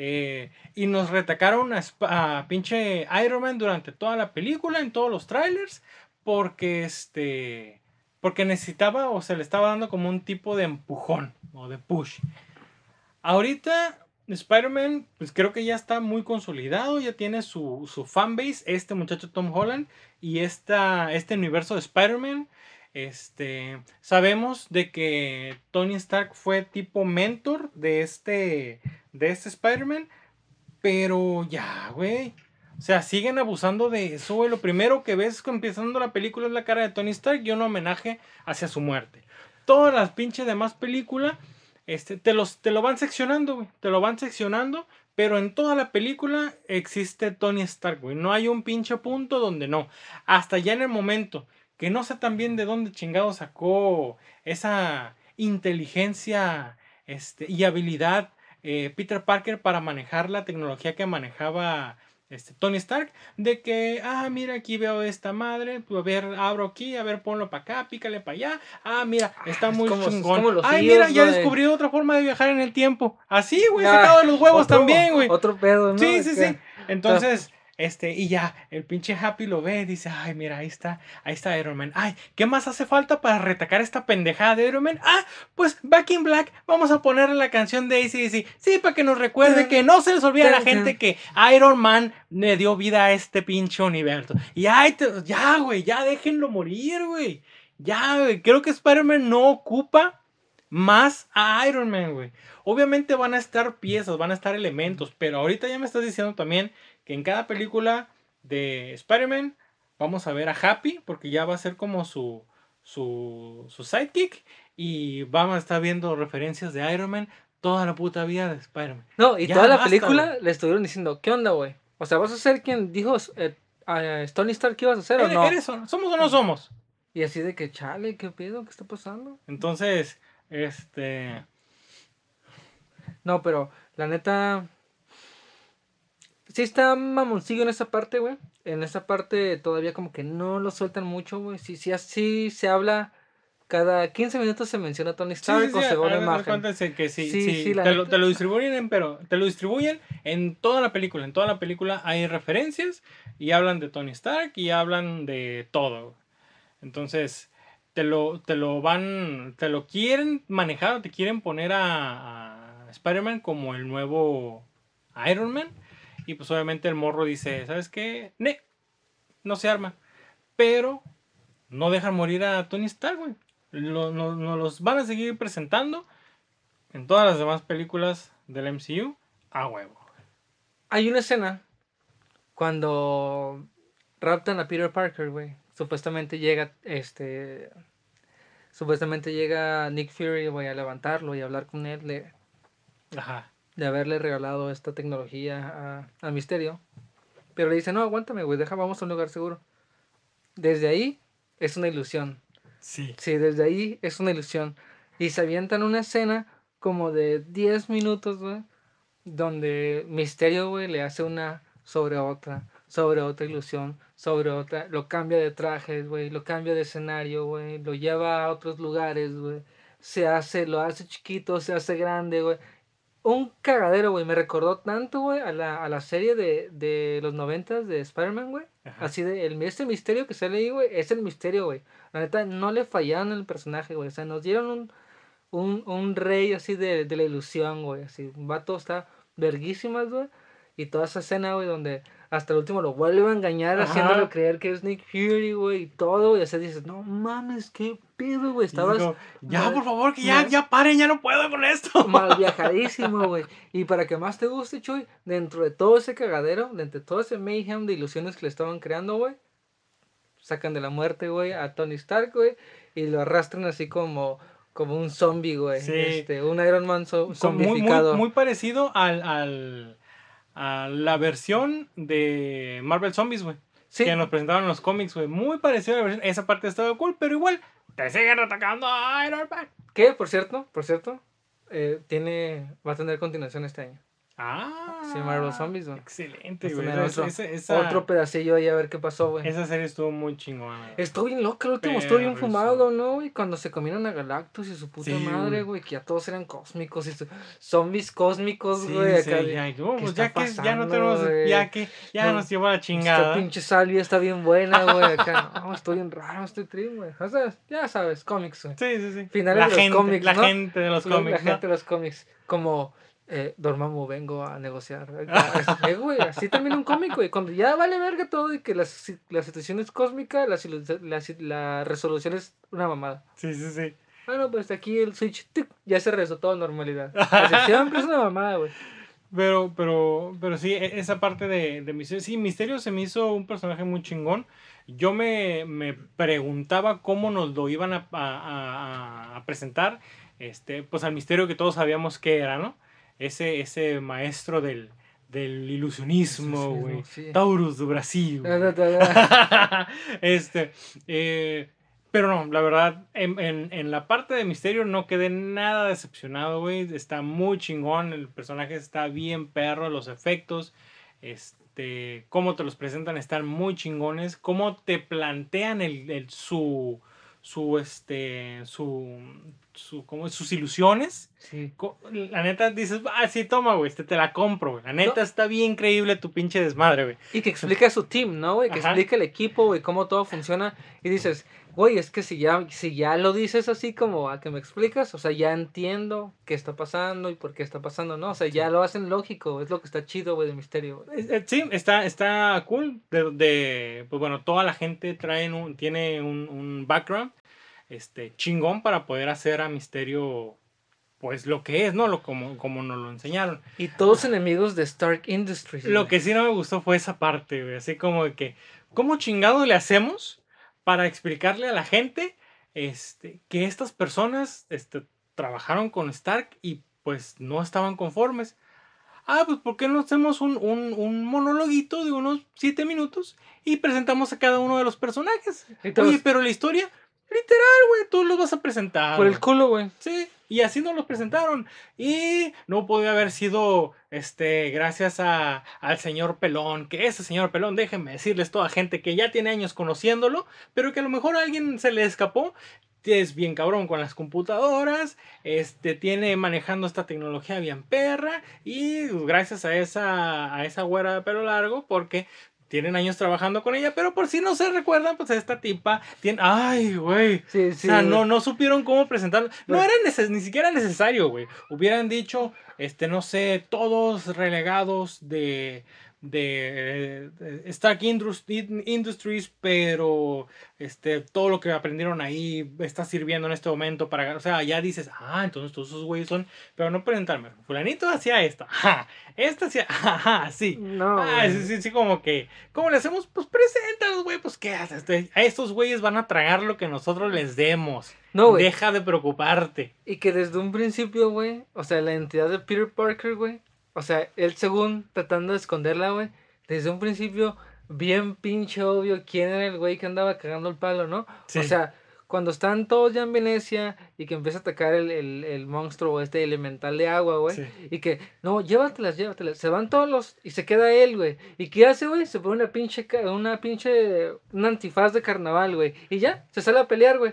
Eh, y nos retacaron a, pinche Iron Man durante toda la película, en todos los trailers, porque este porque necesitaba o se le estaba dando como un tipo de empujón o de push. Ahorita Spider-Man, pues creo que ya está muy consolidado, ya tiene su, su fanbase, este muchacho Tom Holland y esta, este universo de Spider-Man. Este, sabemos de que Tony Stark fue tipo mentor de este, de este Spider-Man, pero ya, güey. O sea, siguen abusando de eso, güey. Lo primero que ves empezando la película es la cara de Tony Stark y un homenaje hacia su muerte. Todas las pinches demás películas, este, te, los, te lo van seccionando, güey. Te lo van seccionando, pero en toda la película existe Tony Stark, güey. No hay un pinche punto donde no. Hasta ya en el momento que no sé también de dónde chingado sacó esa inteligencia este, y habilidad eh, Peter Parker para manejar la tecnología que manejaba este, Tony Stark, de que, ah, mira, aquí veo esta madre, pues, a ver, abro aquí, a ver, ponlo para acá, pícale para allá, ah, mira, está es muy como- chingón. Ay, mira, ya de- descubrí otra forma de viajar en el tiempo. Así, güey, Ah, sacado de los huevos otro- también, güey. Otro pedo, ¿no? Sí, sí, sí. Entonces, este, y ya, el pinche Happy lo ve y dice, ay, mira, ahí está, ahí está Iron Man. Ay, ¿qué más hace falta para retacar esta pendejada de Iron Man? Ah, pues Back in Black, vamos a ponerle la canción de ACDC. Sí, para que nos recuerde que no se les olvide a la gente que Iron Man le dio vida a este pinche universo. Y ay, te- ya, güey, ya déjenlo morir, güey. Ya, güey, creo que Spider-Man no ocupa más a Iron Man, güey. Obviamente van a estar piezas, van a estar elementos, pero ahorita ya me estás diciendo también que en cada película de Spider-Man vamos a ver a Happy, porque ya va a ser como su, su, su sidekick, y vamos a estar viendo referencias de Iron Man toda la puta vida de Spider-Man. No, y Ya toda la basta, película le estuvieron diciendo, ¿qué onda, güey? O sea, ¿vas a ser quien dijo eh, a Tony Stark que ibas a hacer o ¿Eres, no? eres? ¿Somos o no somos? Y así de que, chale, ¿qué pedo? ¿Qué está pasando? Entonces, este... No, pero la neta. Sí está mamoncillo en esa parte, güey. En esa parte todavía como que no lo sueltan mucho, güey. Sí, sí, así se habla. Cada 15 minutos se menciona Tony Sí, Stark sí, o se vuelve imagen. que sí, Sí, te, lo, te lo distribuyen, en- pero te lo distribuyen en toda la película. En toda la película hay referencias y hablan de Tony Stark y hablan de todo. Entonces, te lo, te lo van, te lo quieren manejar, o te quieren poner a, a Spider-Man como el nuevo Iron Man. Y pues obviamente el morro dice, ¿sabes qué? Ne, no se arma. Pero no dejan morir a Tony Stark, güey. lo- nos los van a seguir presentando en todas las demás películas del MCU a huevo. Hay una escena cuando raptan a Peter Parker, güey. Supuestamente llega, este... Supuestamente llega Nick Fury, güey, a levantarlo y a hablar con él de, Ajá. De haberle regalado esta tecnología a, a Misterio. Pero le dice, no, aguántame, güey, deja, vamos a un lugar seguro. Desde ahí es una ilusión. Sí. Sí, desde ahí es una ilusión. Y se avientan una escena como de 10 minutos, güey, donde Misterio, güey, le hace una sobre otra, sobre otra ilusión, sobre otra, lo cambia de trajes, güey, lo cambia de escenario, güey, lo lleva a otros lugares, güey. Se hace, lo hace chiquito, se hace grande, güey. Un cagadero, güey. Me recordó tanto, güey, a la, a la serie de, de los noventas de Spider-Man, güey. Así de, el, este misterio que sale ahí, güey, es el misterio, güey. La neta, no le fallaron el personaje, güey. O sea, nos dieron un, un, un rey así de, de la ilusión, güey. Así, un vato está verguísimas, güey. Y toda esa escena, güey, donde hasta el último lo vuelve a engañar, Ajá. haciéndolo creer que es Nick Fury, güey, y todo, güey. O sea, dices, no mames, qué pedo, güey. Y Estabas digo, ya, mal- por favor, que ya, mal- ya paren, ya no puedo con esto. *laughs* mal viajadísimo, güey. Y para que más te guste, Chuy, dentro de todo ese cagadero, dentro de todo ese mayhem de ilusiones que le estaban creando, güey, sacan de la muerte, güey, a Tony Stark, güey, y lo arrastran así como, como un zombie, güey. Sí. Este, un Iron Man zo- Con- muy, muy, zombificado. muy parecido al, al- a la versión de Marvel Zombies, güey. sí, Que nos presentaron en los cómics, güey. Muy parecido a la versión. Esa parte estaba cool, pero igual te siguen atacando a Iron Man. que, por cierto, por cierto, eh, tiene, va a tener continuación este año. Ah, Sí, Marvel Zombies, güey. Excelente, a güey. otro- pedacillo ahí a ver qué pasó, güey. esa serie estuvo muy chingona. Estuvo bien loco el último, estuvo bien fumado, ¿no? güey? cuando se comieron a Galactus y su puta Sí, madre, güey. que ya todos eran cósmicos y su- zombies cósmicos, Sí, güey. sí, ya, no, ¿qué pues está ya que ya no pasando, tenemos, ya que ya No, nos llevó a la Esta chingada. pinche salvia está bien buena, *laughs* güey. Acá, no, estoy bien raro, estoy triste, güey. O sea, ya sabes, cómics, güey. Sí, sí, sí. Finales la de los gente, cómics, la ¿no? gente de los cómics, La gente de los cómics, como eh, Dormammu, vengo a negociar. *laughs* Acá, eh, güey, así termina un cómic, güey. Cuando ya vale verga todo y que la, si- la situación es cósmica, la, resolución es una mamada. Sí, sí, sí. Bueno, pues aquí el Switch tic, ya se todo a normalidad. Así, *laughs* siempre es una mamada, güey. Pero, pero, pero sí, e- esa parte de, de Misterio, sí, Misterio se me hizo un personaje muy chingón. Yo me, me preguntaba cómo nos lo iban a, a- a- a presentar, este, pues al misterio que todos sabíamos que era, ¿no? Ese, ese maestro del, del ilusionismo, güey. sí. Taurus do Brasil. *laughs* este, eh, pero no, la verdad, en, en- en la parte de misterio no quedé nada decepcionado, güey. Está muy chingón, el personaje está bien perro, los efectos, este, cómo te los presentan están muy chingones, cómo te plantean el, el- su, su, este, su, su, como sus ilusiones. Sí. La neta dices, ah, sí, toma, güey, este te la compro, güey. La neta está bien creíble tu pinche desmadre, güey. Y que explica su team, ¿no, güey? Que Ajá. explica el equipo, güey, cómo todo funciona. Y dices, güey, es que si ya, si ya lo dices así como a que me explicas, o sea, ya entiendo qué está pasando y por qué está pasando, ¿no? O sea, ya lo hacen lógico, es lo que está chido, güey, de misterio, Sí, está, está cool. De, de- pues bueno, toda la gente trae un, tiene un, un background este, chingón para poder hacer a Misterio, pues lo que es, ¿no? Lo, como, como nos lo enseñaron. Y todos enemigos de Stark Industries. Lo güey. que sí no me gustó fue esa parte, güey. Así como de que, ¿cómo chingado le hacemos para explicarle a la gente este, que estas personas este, trabajaron con Stark y pues no estaban conformes? Ah, pues ¿por qué no hacemos un, un, un monologuito de unos siete minutos y presentamos a cada uno de los personajes? Todos, Oye, pero la historia, literal, güey, tú los vas a presentar. por el culo, güey. Sí, y así nos los presentaron. Y no podía haber sido este gracias a, al señor Pelón, que ese señor Pelón, déjenme decirles toda gente que ya tiene años conociéndolo, pero que a lo mejor a alguien se le escapó. Es bien cabrón con las computadoras, este tiene manejando esta tecnología bien perra y gracias a esa a esa güera de pelo largo porque tienen años trabajando con ella, pero por si no se recuerdan, pues esta tipa tiene ay, güey, Sí, o sí. sea, güey. no, no supieron cómo presentarlo. No Pues- era neces- ni siquiera necesario, güey. Hubieran dicho, este, no sé, todos relegados de, de, de Stark Indus- Industries, pero este, todo lo que aprendieron ahí está sirviendo en este momento para, o sea, ya dices, ah, entonces todos esos güeyes son, pero no presentarme, fulanito hacía esto, ajá, esta hacía, *laughs* ajá, sí. No, Ah, sí, sí, sí, como que, ¿cómo le hacemos? Pues preséntalos, güey, pues qué haces, Este, a estos güeyes van a tragar lo que nosotros les demos. No, güey. Deja de preocuparte. Y que desde un principio, güey, o sea, la identidad de Peter Parker, güey, o sea, él según tratando de esconderla, güey, desde un principio bien pinche obvio quién era el güey que andaba cagando el palo, ¿no? Sí. O sea, cuando están todos ya en Venecia y que empieza a atacar el, el, el monstruo este elemental de agua, güey, Sí. y que, no, llévatelas, llévatelas, se van todos los, y se queda él, güey, ¿y qué hace, güey? Se pone una pinche, una pinche, un antifaz de carnaval, güey, y ya, se sale a pelear, güey.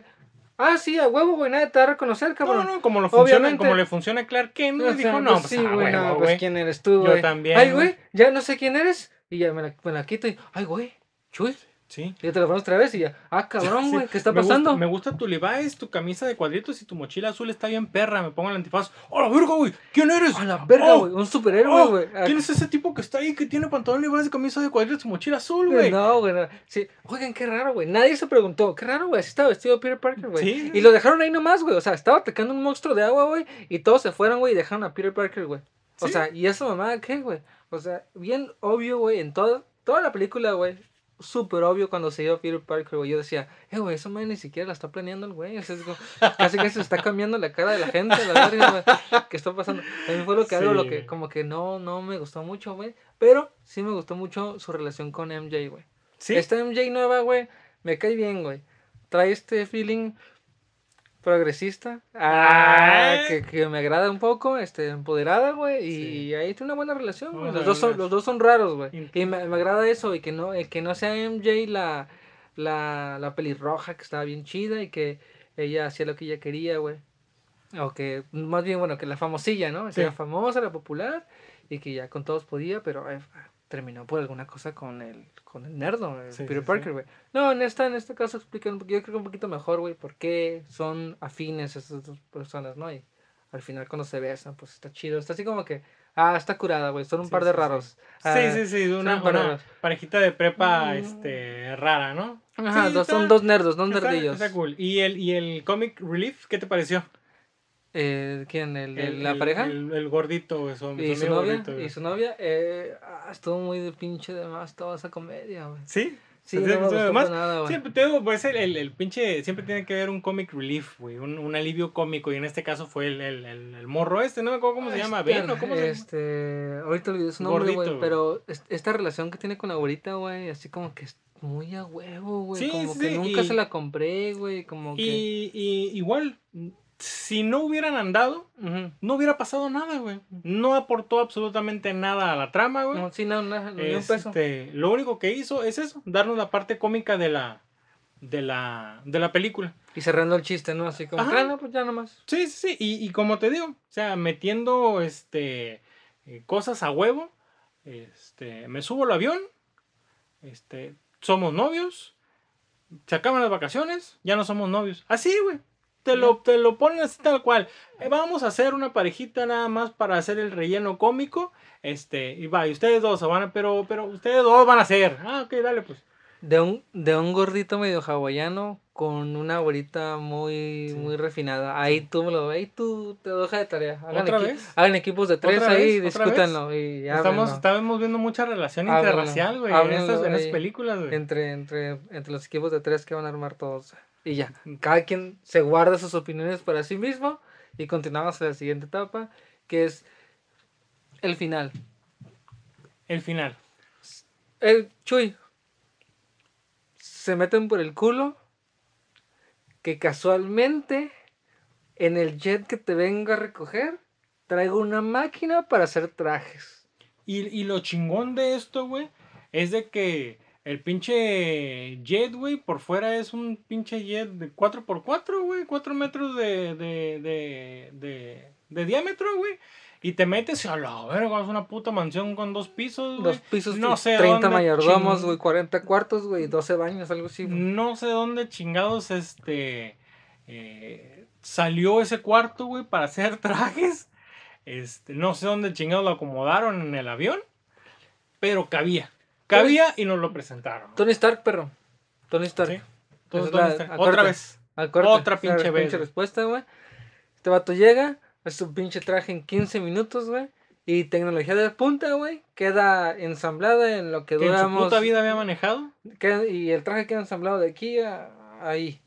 Ah, sí, a huevo, güey, nadie te va a reconocer, cabrón. No, no, como, lo funciona, como le funciona a Clark Kent, O sea, dijo, no, pues pues, sí, ah, güey, no, pues quién eres tú, Yo güey. también, Ay, güey. güey, ya no sé quién eres. Y ya me la, me la quito y, ay, güey, chuy. Sí. Y te la pones otra vez y ya, ah, cabrón, Sí, güey, ¿qué está me gusta- pasando? me gusta tu Levi's, tu camisa de cuadritos y tu mochila azul está bien perra. Me pongo el antifaz. ¡Oh, la verga, güey! ¿Quién eres? A la verga, Oh, güey, un superhéroe, oh, güey. ¿Quién es ese tipo que está ahí que tiene pantalón Levi's, camisa de cuadritos y mochila azul, güey? No, güey, no. Sí. Oigan, qué raro, güey. Nadie se preguntó. Qué raro, güey. Así estaba vestido Peter Parker, güey. Sí. Y lo dejaron ahí nomás, güey. O sea, estaba atacando un monstruo de agua, güey. Y todos se fueron, güey, y dejaron a Peter Parker, güey. O Sí. sea, ¿y esa mamá qué, güey? O sea, bien obvio, güey, en toda, toda la película, güey. Súper obvio cuando se dio Peter Parker, güey. Yo decía, eh, güey, esa madre ni siquiera la está planeando el güey. O sea, es como- casi casi se está cambiando la cara de la gente, la verga, güey. ¿Qué está pasando? A mí fue lo que algo, Sí, lo que como que no, no me gustó mucho, güey. Pero sí me gustó mucho su relación con MJ, güey. Sí. Esta MJ nueva, güey, me cae bien, güey. Trae este feeling progresista. Ah, que, que me agrada un poco, este, empoderada, güey. Y ahí tiene una buena relación, güey. Los dos, son, los dos son raros, güey. Y me, me agrada eso, y que no, eh, que no sea MJ la, la, la pelirroja que estaba bien chida y que ella hacía lo que ella quería, güey. O que, más bien, bueno, que la famosilla, ¿no? Que Sí. Era famosa, era popular y que ya con todos podía, pero eh, terminó por alguna cosa con el, con el nerdo, el Sí, Peter sí, sí. Parker, güey. No, en esta, en este caso explican, yo creo que un poquito mejor, güey, por qué son afines estas dos personas, ¿no? Y al final cuando se besan, pues está chido, está así como que, ah, está curada, güey, son un Sí, par de sí, sí. raros. Sí, Ah, sí, sí, son una, una raros. parejita de prepa Mm. este, rara, ¿no? Ajá, Sí, dos, está- son dos nerdos, dos está- nerdillos. Está cool. ¿Y el, ¿Y el comic relief qué te pareció? Eh, ¿Quién? ¿El, de El- la el- pareja? El, el gordito, su, ¿Y su novia? gordito. ¿Y su novia? Eh, ah, estuvo muy de pinche de más toda esa comedia, güey. ¿Sí? Sí, no me Además, nada, güey. Siempre te digo, pues el, el, el pinche, siempre tiene que haber un comic relief, güey, un, un alivio cómico, y en este caso fue el, el, el, el morro este, no me acuerdo cómo se llama, Este, Ben, o cómo se llama. Este, ahorita olvidé su nombre, Gordito, güey, pero es- esta relación que tiene con la abuelita, güey, así como que es muy a huevo, güey, Sí, como sí, que nunca y- se la compré, güey, como que... Y, y igual, si no hubieran andado, no hubiera pasado nada, güey. No aportó absolutamente nada a la trama, güey. No, sí, no, no, ni un peso. Este, lo único que hizo es eso, darnos la parte cómica de la, de la, de la película. Y cerrando el chiste, ¿no? Así como, ah, no, pues ya nomás. Sí, sí, sí. Y, y como te digo, o sea, metiendo este eh, cosas a huevo. Este, me subo al avión. Este, somos novios. Se acaban las vacaciones, ya no somos novios. Así, güey. Te lo, te lo ponen así tal cual. Eh, vamos a hacer una parejita nada más para hacer el relleno cómico. Este, y va, y ustedes dos se van a, pero, pero ustedes dos van a hacer. Ah, ok, dale, pues. De un, de un gordito medio hawaiano con una abuelita muy, Sí. muy refinada. Ahí tú me lo ahí tú te deja de tarea. Hagan, ¿Otra equi- vez? hagan equipos de tres ¿Otra ahí, discútanlo. Y Estamos, háblenlo. estamos viendo mucha relación interracial, güey, en estas, en estas películas, güey. entre, entre, entre los equipos de tres que van a armar todos. Y ya, cada quien se guarda sus opiniones para sí mismo y continuamos a la siguiente etapa, que es el final. El final. El Chuy se meten por el culo que casualmente en el jet que te venga a recoger traigo una máquina para hacer trajes. Y, y lo chingón de esto, güey, es de que el pinche jet, güey, por fuera es un pinche jet de 4x4, güey, 4 metros de, de, de, de, de diámetro, güey. Y te metes y a la verga, es una puta mansión con dos pisos, güey. Dos pisos, no sé 30 dónde mayordomos, güey, 40 cuartos, güey, 12 baños, algo así. güey. No sé dónde chingados, este, eh, salió ese cuarto, güey, para hacer *laughs* trajes. Este, no sé dónde chingados lo acomodaron en el avión. pero cabía. Cabía y nos lo presentaron. Tony Stark, perro. Tony Stark. Sí. Entonces. Otra vez. Acuérdate, Otra pinche vez, güey. respuesta, güey. Este vato llega, hace su pinche traje en 15 minutos, güey. Y tecnología de punta, güey. Queda ensamblada en lo que Que en su duramos. puta vida había manejado. queda- y el traje queda ensamblado de aquí a ahí.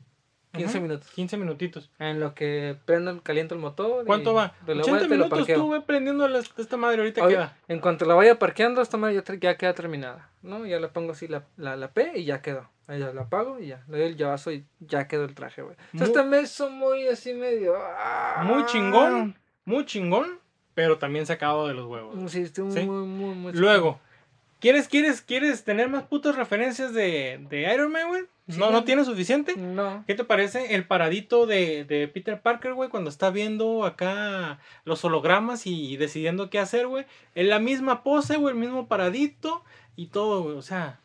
15 Ujú. minutos. 15 minutitos. En lo que prendo, caliento el motor. ¿Cuánto y va? de la 80 vuelta y lo minutos parqueo. tú, güey, prendiendo la- esta madre. Ahorita Oye, queda. En cuanto la vaya parqueando, esta madre ya, queda terminada. ¿no? Ya le pongo así la, la, la P y ya quedó. Ahí ya la apago y ya. Le doy el llavazo y ya quedó el traje, güey. Este mes son muy así medio. ah, Muy chingón. Muy chingón. Pero también sacado de los huevos. Sí, estoy Sí. muy, muy, muy. Luego, ¿quieres, quieres, quieres tener más putas referencias de, de Iron Man, güey? ¿No. ¿No tienes suficiente? No. ¿Qué te parece el paradito de, de Peter Parker, güey, cuando está viendo acá los hologramas y decidiendo qué hacer, güey? En la misma pose, güey, el mismo paradito y todo, güey. O sea,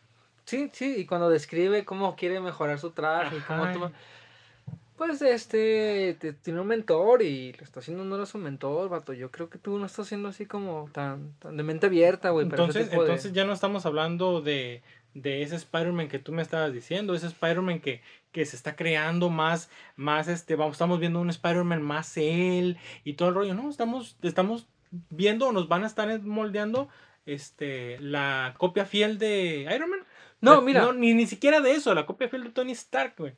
Sí, sí, y cuando describe cómo quiere mejorar su traje y cómo toma- Pues este, te- tiene un mentor y le está haciendo honor a su mentor, vato. Yo creo que tú no estás haciendo así como tan, tan de mente abierta, güey. entonces, de- entonces ya no estamos hablando de, de ese Spider-Man que tú me estabas diciendo, ese Spider-Man que, que se está creando más, más este, vamos, estamos viendo un Spider-Man más él y todo el rollo, ¿no? Estamos, estamos viendo o nos van a estar moldeando este, la copia fiel de Iron Man. No, mira. ni, ni siquiera de eso, la copia fiel de Tony Stark, güey.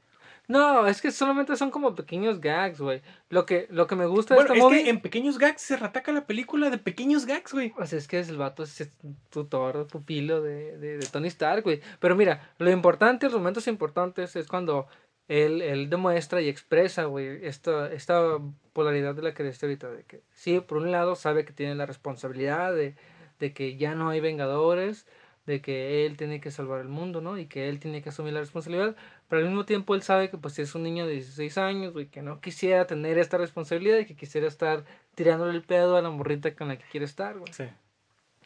No, es que solamente son como pequeños gags, güey. Lo que, lo que me gusta Bueno, de es esta movie... que en pequeños gags se rataca la película de pequeños gags, güey. Pues es que es el vato es tutor, pupilo de, de, de Tony Stark, güey. Pero mira, lo importante, los momentos importantes es cuando él, él demuestra y expresa, güey, esta, esta polaridad de la que decía ahorita, de que sí, por un lado sabe que tiene la responsabilidad de, de que ya no hay vengadores, de que él tiene que salvar el mundo, ¿no? Y que él tiene que asumir la responsabilidad, pero al mismo tiempo él sabe que pues es un niño de 16 años, güey, que no quisiera tener esta responsabilidad y que quisiera estar tirándole el pedo a la morrita con la que quiere estar, güey. Sí.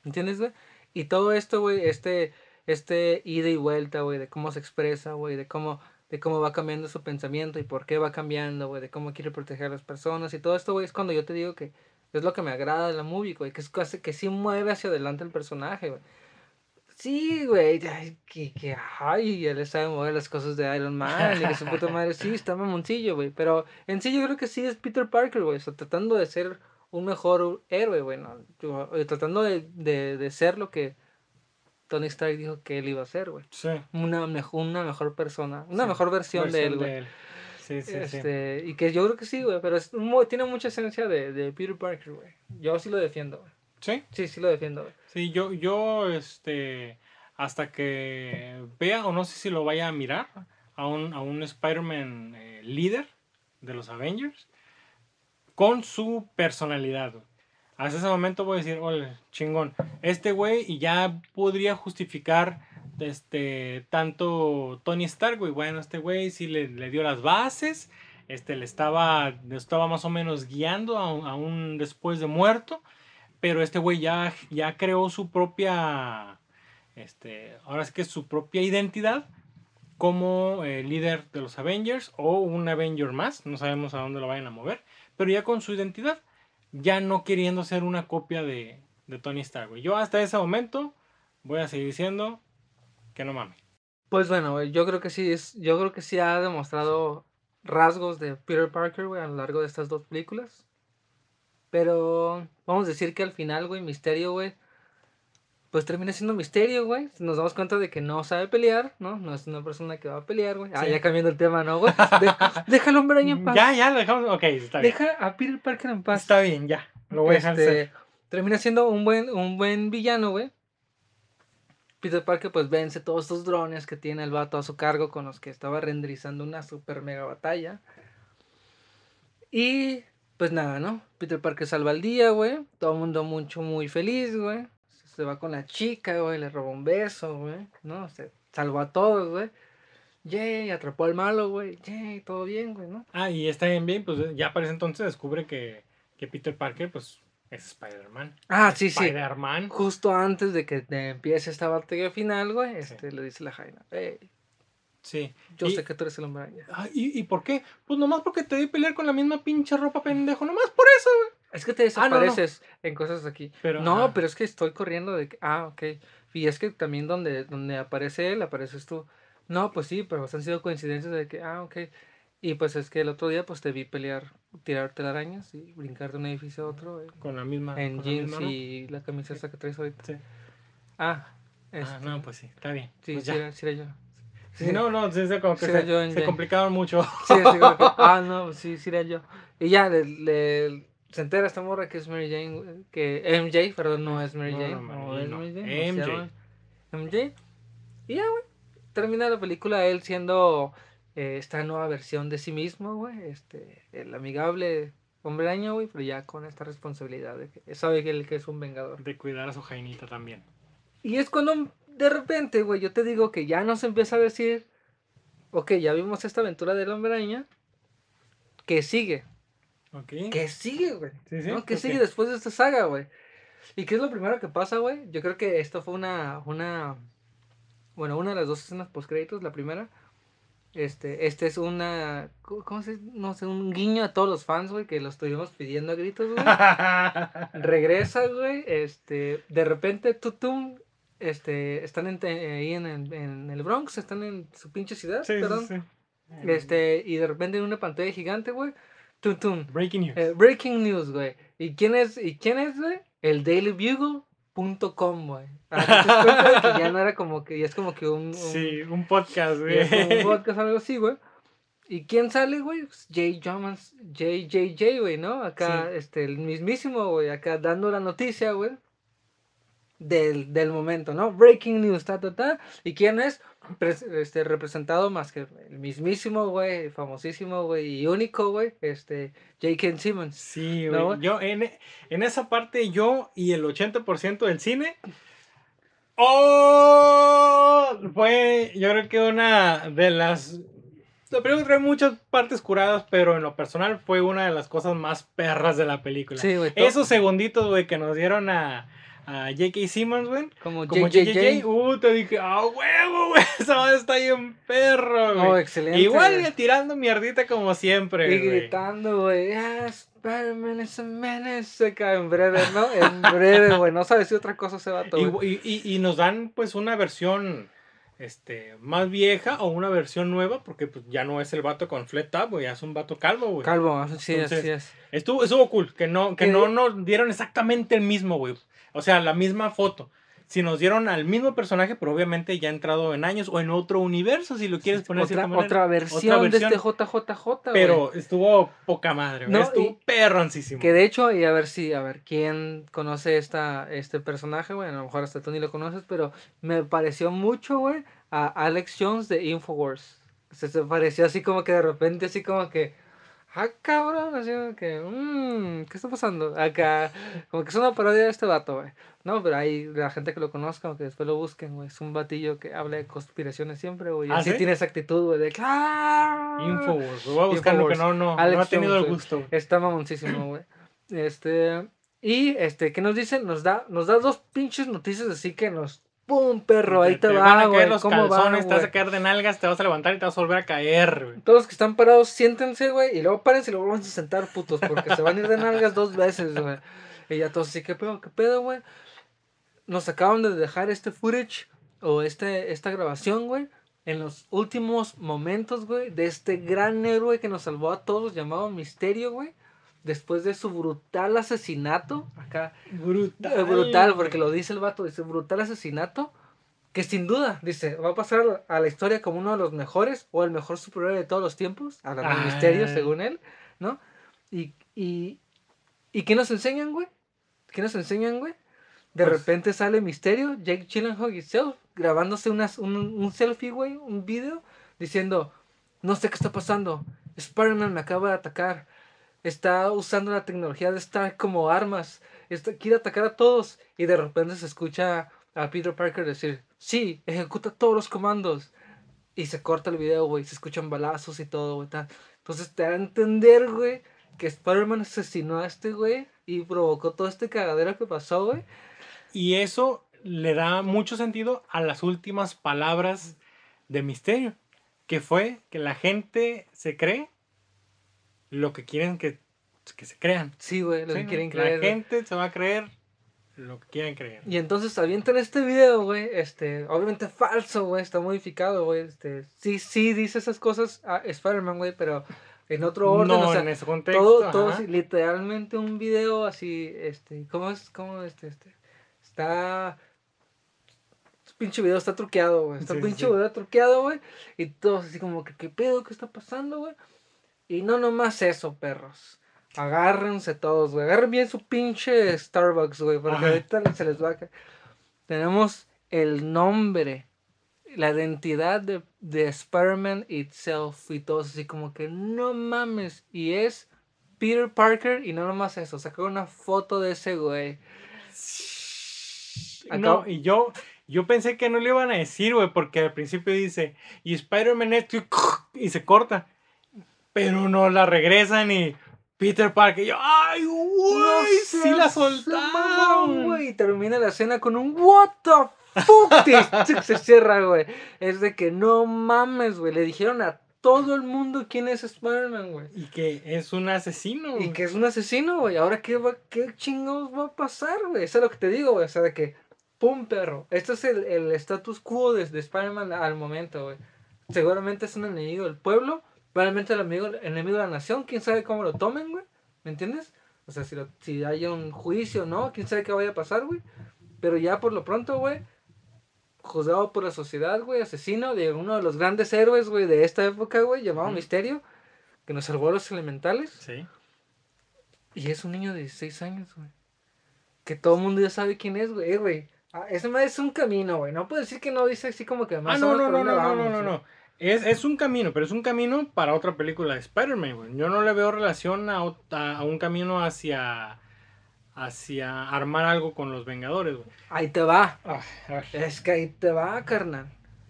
¿Entiendes, güey? Y todo esto, güey, este, este ida y vuelta, güey, de cómo se expresa, güey, de cómo, de cómo va cambiando su pensamiento y por qué va cambiando, güey, de cómo quiere proteger a las personas y todo esto, güey, es cuando yo te digo que es lo que me agrada de la movie, güey, que es que sí mueve hacia adelante el personaje, güey. Sí, güey, ay, que, que, ay, él sabe mover las cosas de Iron Man y que su puta madre, sí, está mamoncillo, güey, pero en sí yo creo que sí es Peter Parker, güey, o sea, tratando de ser un mejor héroe, güey, ¿no? Yo, eh, tratando de, de, de ser lo que Tony Stark dijo que él iba a ser, güey. Sí. Una, mejor una mejor persona, una Sí, mejor versión, de él, güey. Sí, sí, sí. este, Y que yo creo que sí, güey, pero es tiene mucha esencia de, de Peter Parker, güey. Yo sí lo defiendo, güey. Sí, Sí, sí lo defiendo, güey. Sí, yo, yo, este, hasta que vea, o no sé si lo vaya a mirar, a un, a un Spider-Man eh, líder de los Avengers, con su personalidad. Hasta ese momento voy a decir, ole, chingón, este güey, y ya podría justificar, este, tanto Tony Stark, güey, bueno, este güey sí le, le dio las bases, este, le estaba, le estaba más o menos guiando aún después de muerto, pero este güey ya, ya creó su propia, este, ahora es que su propia identidad como eh, líder de los Avengers o un Avenger más, no sabemos a dónde lo vayan a mover, pero ya con su identidad, ya no queriendo ser una copia de, de Tony Stark. Yo hasta ese momento voy a seguir diciendo que no mames. Pues bueno, yo creo que sí es, yo creo que sí ha demostrado rasgos de Peter Parker, güey, a lo largo de estas dos películas. Pero vamos a decir que al final, güey, Misterio, güey, pues termina siendo Misterio, güey. Nos damos cuenta de que no sabe pelear, ¿no? No es una persona que va a pelear, güey. Ah, Sí. ya cambiando el tema, ¿no, güey? De- *laughs* deja al hombre araña en paz. Ya, ya, lo dejamos. Ok, está bien. Deja a Peter Parker en paz. Está bien, ya. Lo voy a dejar Este, ser. Termina siendo un buen, un buen villano, güey. Peter Parker pues vence todos estos drones que tiene el vato a su cargo con los que estaba renderizando una super mega batalla. Y pues nada, ¿no? Peter Parker salva el día, güey. Todo el mundo mucho, muy feliz, güey. Se va con la chica, güey. Le roba un beso, güey. ¿No? Se salvó a todos, güey. Yay, atrapó al malo, güey. Yay, todo bien, güey, ¿no? Ah, y está bien, bien, pues ya para ese entonces descubre que, que Peter Parker, pues, es Spider-Man. Ah, sí, sí. Spider-Man. Justo antes de que empiece esta batalla final, güey, este, le dice la Jaina, hey, Sí. yo Y- sé que tú eres el hombre araña. Ah, ¿y, ¿Y por qué? Pues nomás porque te di pelear con la misma pinche ropa pendejo. Nomás por eso, güey. Es que te Ah, no, no. desapareces en cosas aquí. Pero, no, pero es que estoy corriendo de que, ah, ok. Y es que también donde, donde aparece él, apareces tú. No, pues sí, pero han sido coincidencias de que, ah, ok. Y pues es que el otro día pues te vi pelear, tirar telarañas y brincar de un edificio a otro eh, Con la misma. en la jeans y la camisa esa que traes ahorita. Sí. Ah, Ah, este, no, pues sí, está bien. sí, Pues sí, era, sí era yo. Sí, no, no, sí, sí, como que Sí, se, yo se complicaron mucho. Sí, así como que, *laughs* ah, no, sí, sí era yo. Y ya, le, le- se entera esta morra que es Mary Jane, que MJ, perdón, no es Mary Jane, no, es. Mary Jane, ¿cómo se MJ. MJ. Y ya, güey, termina la película él siendo eh, esta nueva versión de sí mismo, güey, este, el amigable hombre araña, güey, pero ya con esta responsabilidad de que sabe que él que es un vengador. De cuidar a su jainita también. Y es cuando de repente, güey, yo te digo que ya nos empieza a decir, ok, ya vimos esta aventura del hombre araña, que sigue, Ok. que sigue, güey. Sí, sí. ¿no? Que sigue después de esta saga, güey. ¿Y qué es lo primero que pasa, güey? Yo creo que esto fue una, una, bueno, una de las dos escenas post créditos, la primera. Este, este es una, ¿cómo cómo se, no sé, un guiño a todos los fans, güey, que lo estuvimos pidiendo a gritos, güey. *laughs* Regresa, güey, este, de repente, tutum, este, están en- ahí en, el- en el Bronx, están en su pinche ciudad, Sí, sí, perdón. sí. Este, y de repente en una pantalla gigante, güey, tutum, Breaking news. eh, breaking news, güey. ¿Y quién es, y quién es, güey? El dailybugle.com, güey. Para que ya no era como que, ya es como que un, un- sí, un podcast, como un güey. podcast algo así, güey. ¿Y quién sale, güey? Pues Jay Jones, JJJ, güey, ¿no? Acá, Sí. este, el mismísimo, güey, acá dando la noticia, güey. Del, del momento, ¿no? Breaking news, ta, ta, ta. ¿Y quién es? Este, representado más que el mismísimo, güey, famosísimo, güey, y único, güey, este, J.K. Simmons. Sí, ¿No, güey. Yo, en, en esa parte, yo y el 80% del cine. ¡Oh! Fue, yo creo que una de las. La película trae muchas partes curadas, pero en lo personal fue una de las cosas más perras de la película. Sí, güey. Esos segunditos, güey, que nos dieron a, a J.K. Simmons, güey. como Como uh, te dije, ¡ah, huevo, güey! *laughs* Esa está bien perro, güey. Oh, excelente. Igual güey. tirando mierdita como siempre, Y güey. gritando, güey, ah, Spider-Man is a menace. Se cae en breve, ¿no? En breve, güey. No sabe si otra cosa se va a Y, tomar. y- y- y nos dan pues una versión este, más vieja o una versión nueva, porque pues, ya no es el vato con flat top, güey, ya es un vato calvo, güey. Calvo, sí, Entonces, así es. Estuvo, estuvo cool, que no, que Que- no nos dieron exactamente el mismo, güey. O sea, la misma foto. Si nos dieron al mismo personaje, pero obviamente ya ha entrado en años o en otro universo, si lo quieres poner de Otra, cierta manera. otra versión de este JJJ, güey. Pero estuvo poca madre, güey. No, estuvo perroncísimo. Que de hecho, y a ver si, a ver, ¿quién conoce esta, este personaje? Bueno, a lo mejor hasta tú ni lo conoces, pero me pareció mucho, güey, a Alex Jones de Infowars. Se, se pareció así como que de repente, así como que, ah, cabrón, así que, mmm, ¿qué está pasando? Acá, como que es una parodia de este vato, güey. No, pero hay la gente que lo conozca o que después lo busquen, güey. Es un batillo que habla de conspiraciones siempre, güey. ¿Ah, así sí? tiene esa actitud, güey, de, ¡ah! Infowars, voy a buscar lo que no, no, Alex no ha tenido Jones, el gusto. güey. Está mamoncísimo, güey. Este. Y este, ¿qué nos dicen? Nos da, nos da dos pinches noticias así que nos. ¡Pum, perro! Ahí te, van va, a caer güey. los ¿Cómo va, calzones, te vas a caer de nalgas, te vas a levantar y te vas a volver a caer, güey. Todos los que están parados, siéntense, güey. Y luego párense y luego vamos a sentar, putos. Porque se van a ir de nalgas dos veces, güey. Y ya todos así, ¿qué pedo, qué pedo, güey? Nos acaban de dejar este footage o este, esta grabación, güey. En los últimos momentos, güey, de este gran héroe que nos salvó a todos, llamado Misterio, güey. Después de su brutal asesinato. Acá, Brutal. Eh, brutal, porque lo dice el vato, dice brutal asesinato, que sin duda, dice, va a pasar a la historia como uno de los mejores o el mejor superhéroe de todos los tiempos, hablando del Ah. misterio, según él, ¿no? Y, y, ¿y qué nos enseñan, güey? ¿Qué nos enseñan, güey? De Pues- repente sale Misterio, Jake Gyllenhaal y Self, grabándose unas, un, un selfie, güey, un video, diciendo, no sé qué está pasando, Spider-Man me acaba de atacar, está usando la tecnología de Stark como armas, está, quiere atacar a todos, y de repente se escucha a Peter Parker decir, sí, ejecuta todos los comandos, y se corta el video, güey, se escuchan balazos y todo, güey, entonces te da a entender, güey, que Spider-Man asesinó a este güey, y provocó todo este cagadero que pasó, güey, Y eso le da mucho sentido a las últimas palabras de Misterio, que fue que la gente se cree lo que quieren que que se crean. Sí, güey, lo Sí, que quieren La creer. güey. gente se va a creer lo que quieran creer. Y entonces avientan este video, güey, este, obviamente falso, güey, está modificado, güey, este, sí, sí dice esas cosas a Spider-Man, güey, pero en otro orden, no, o sea, en ese contexto. todo, todo así, literalmente un video así, este, ¿cómo es? ¿Cómo este, este? Está, pinche video está truqueado, güey, está Sí, sí, pinche sí. video truqueado, güey, y todos así como que, ¿qué pedo? ¿Qué está pasando, güey? Y no nomás eso, perros. Agárrense todos, güey. Agarren bien su pinche Starbucks, güey. Porque Ajá. ahorita se les va a caer. Tenemos el nombre, la identidad de, de Spider-Man itself. Y todos así como que no mames. Y es Peter Parker. Y no nomás eso. Sacó una foto de ese güey. No, y yo, yo pensé que no le iban a decir, güey, porque al principio dice, y Spider-Man y, y se corta. Pero no la regresan y Peter Parker, y yo, ¡ay, güey! sí la soltaron. güey. Y termina la escena con un What the fuck. *laughs* Y se cierra, güey. Es de que no mames, güey. Le dijeron a todo el mundo quién es Spider-Man, güey. Y que es un asesino. Y güey. que es un asesino, güey. Ahora, ¿qué, va, qué chingados va a pasar, güey? Eso es lo que te digo, güey. O sea, de que, pum, perro. Esto es el, el status quo de, de Spider-Man al momento, güey. Seguramente es un enemigo del pueblo. Probablemente el amigo, enemigo de la nación. Quién sabe cómo lo tomen, güey. ¿Me entiendes? O sea, si, lo- si hay un juicio, ¿no? Quién sabe qué vaya a pasar, güey. Pero ya por lo pronto, güey. Juzgado por la sociedad, güey. Asesino de uno de los grandes héroes, güey, de esta época, güey. Llamado Ujú. Misterio. Que nos salvó a los elementales. Sí. Y es un niño de 16 años, güey. Que todo el mundo ya sabe quién es, güey. Eh, güey. Ah, ese es un camino, güey. No puedo decir que no dice así como que más Ah, o no, no, no, no, no, no, no, no. Es, es un camino, pero es un camino para otra película de Spider-Man, güey. Yo no le veo relación a, a- a un camino hacia hacia armar algo con los Vengadores, güey. Ahí te va. Ay, ay. Es que ahí te va, carnal.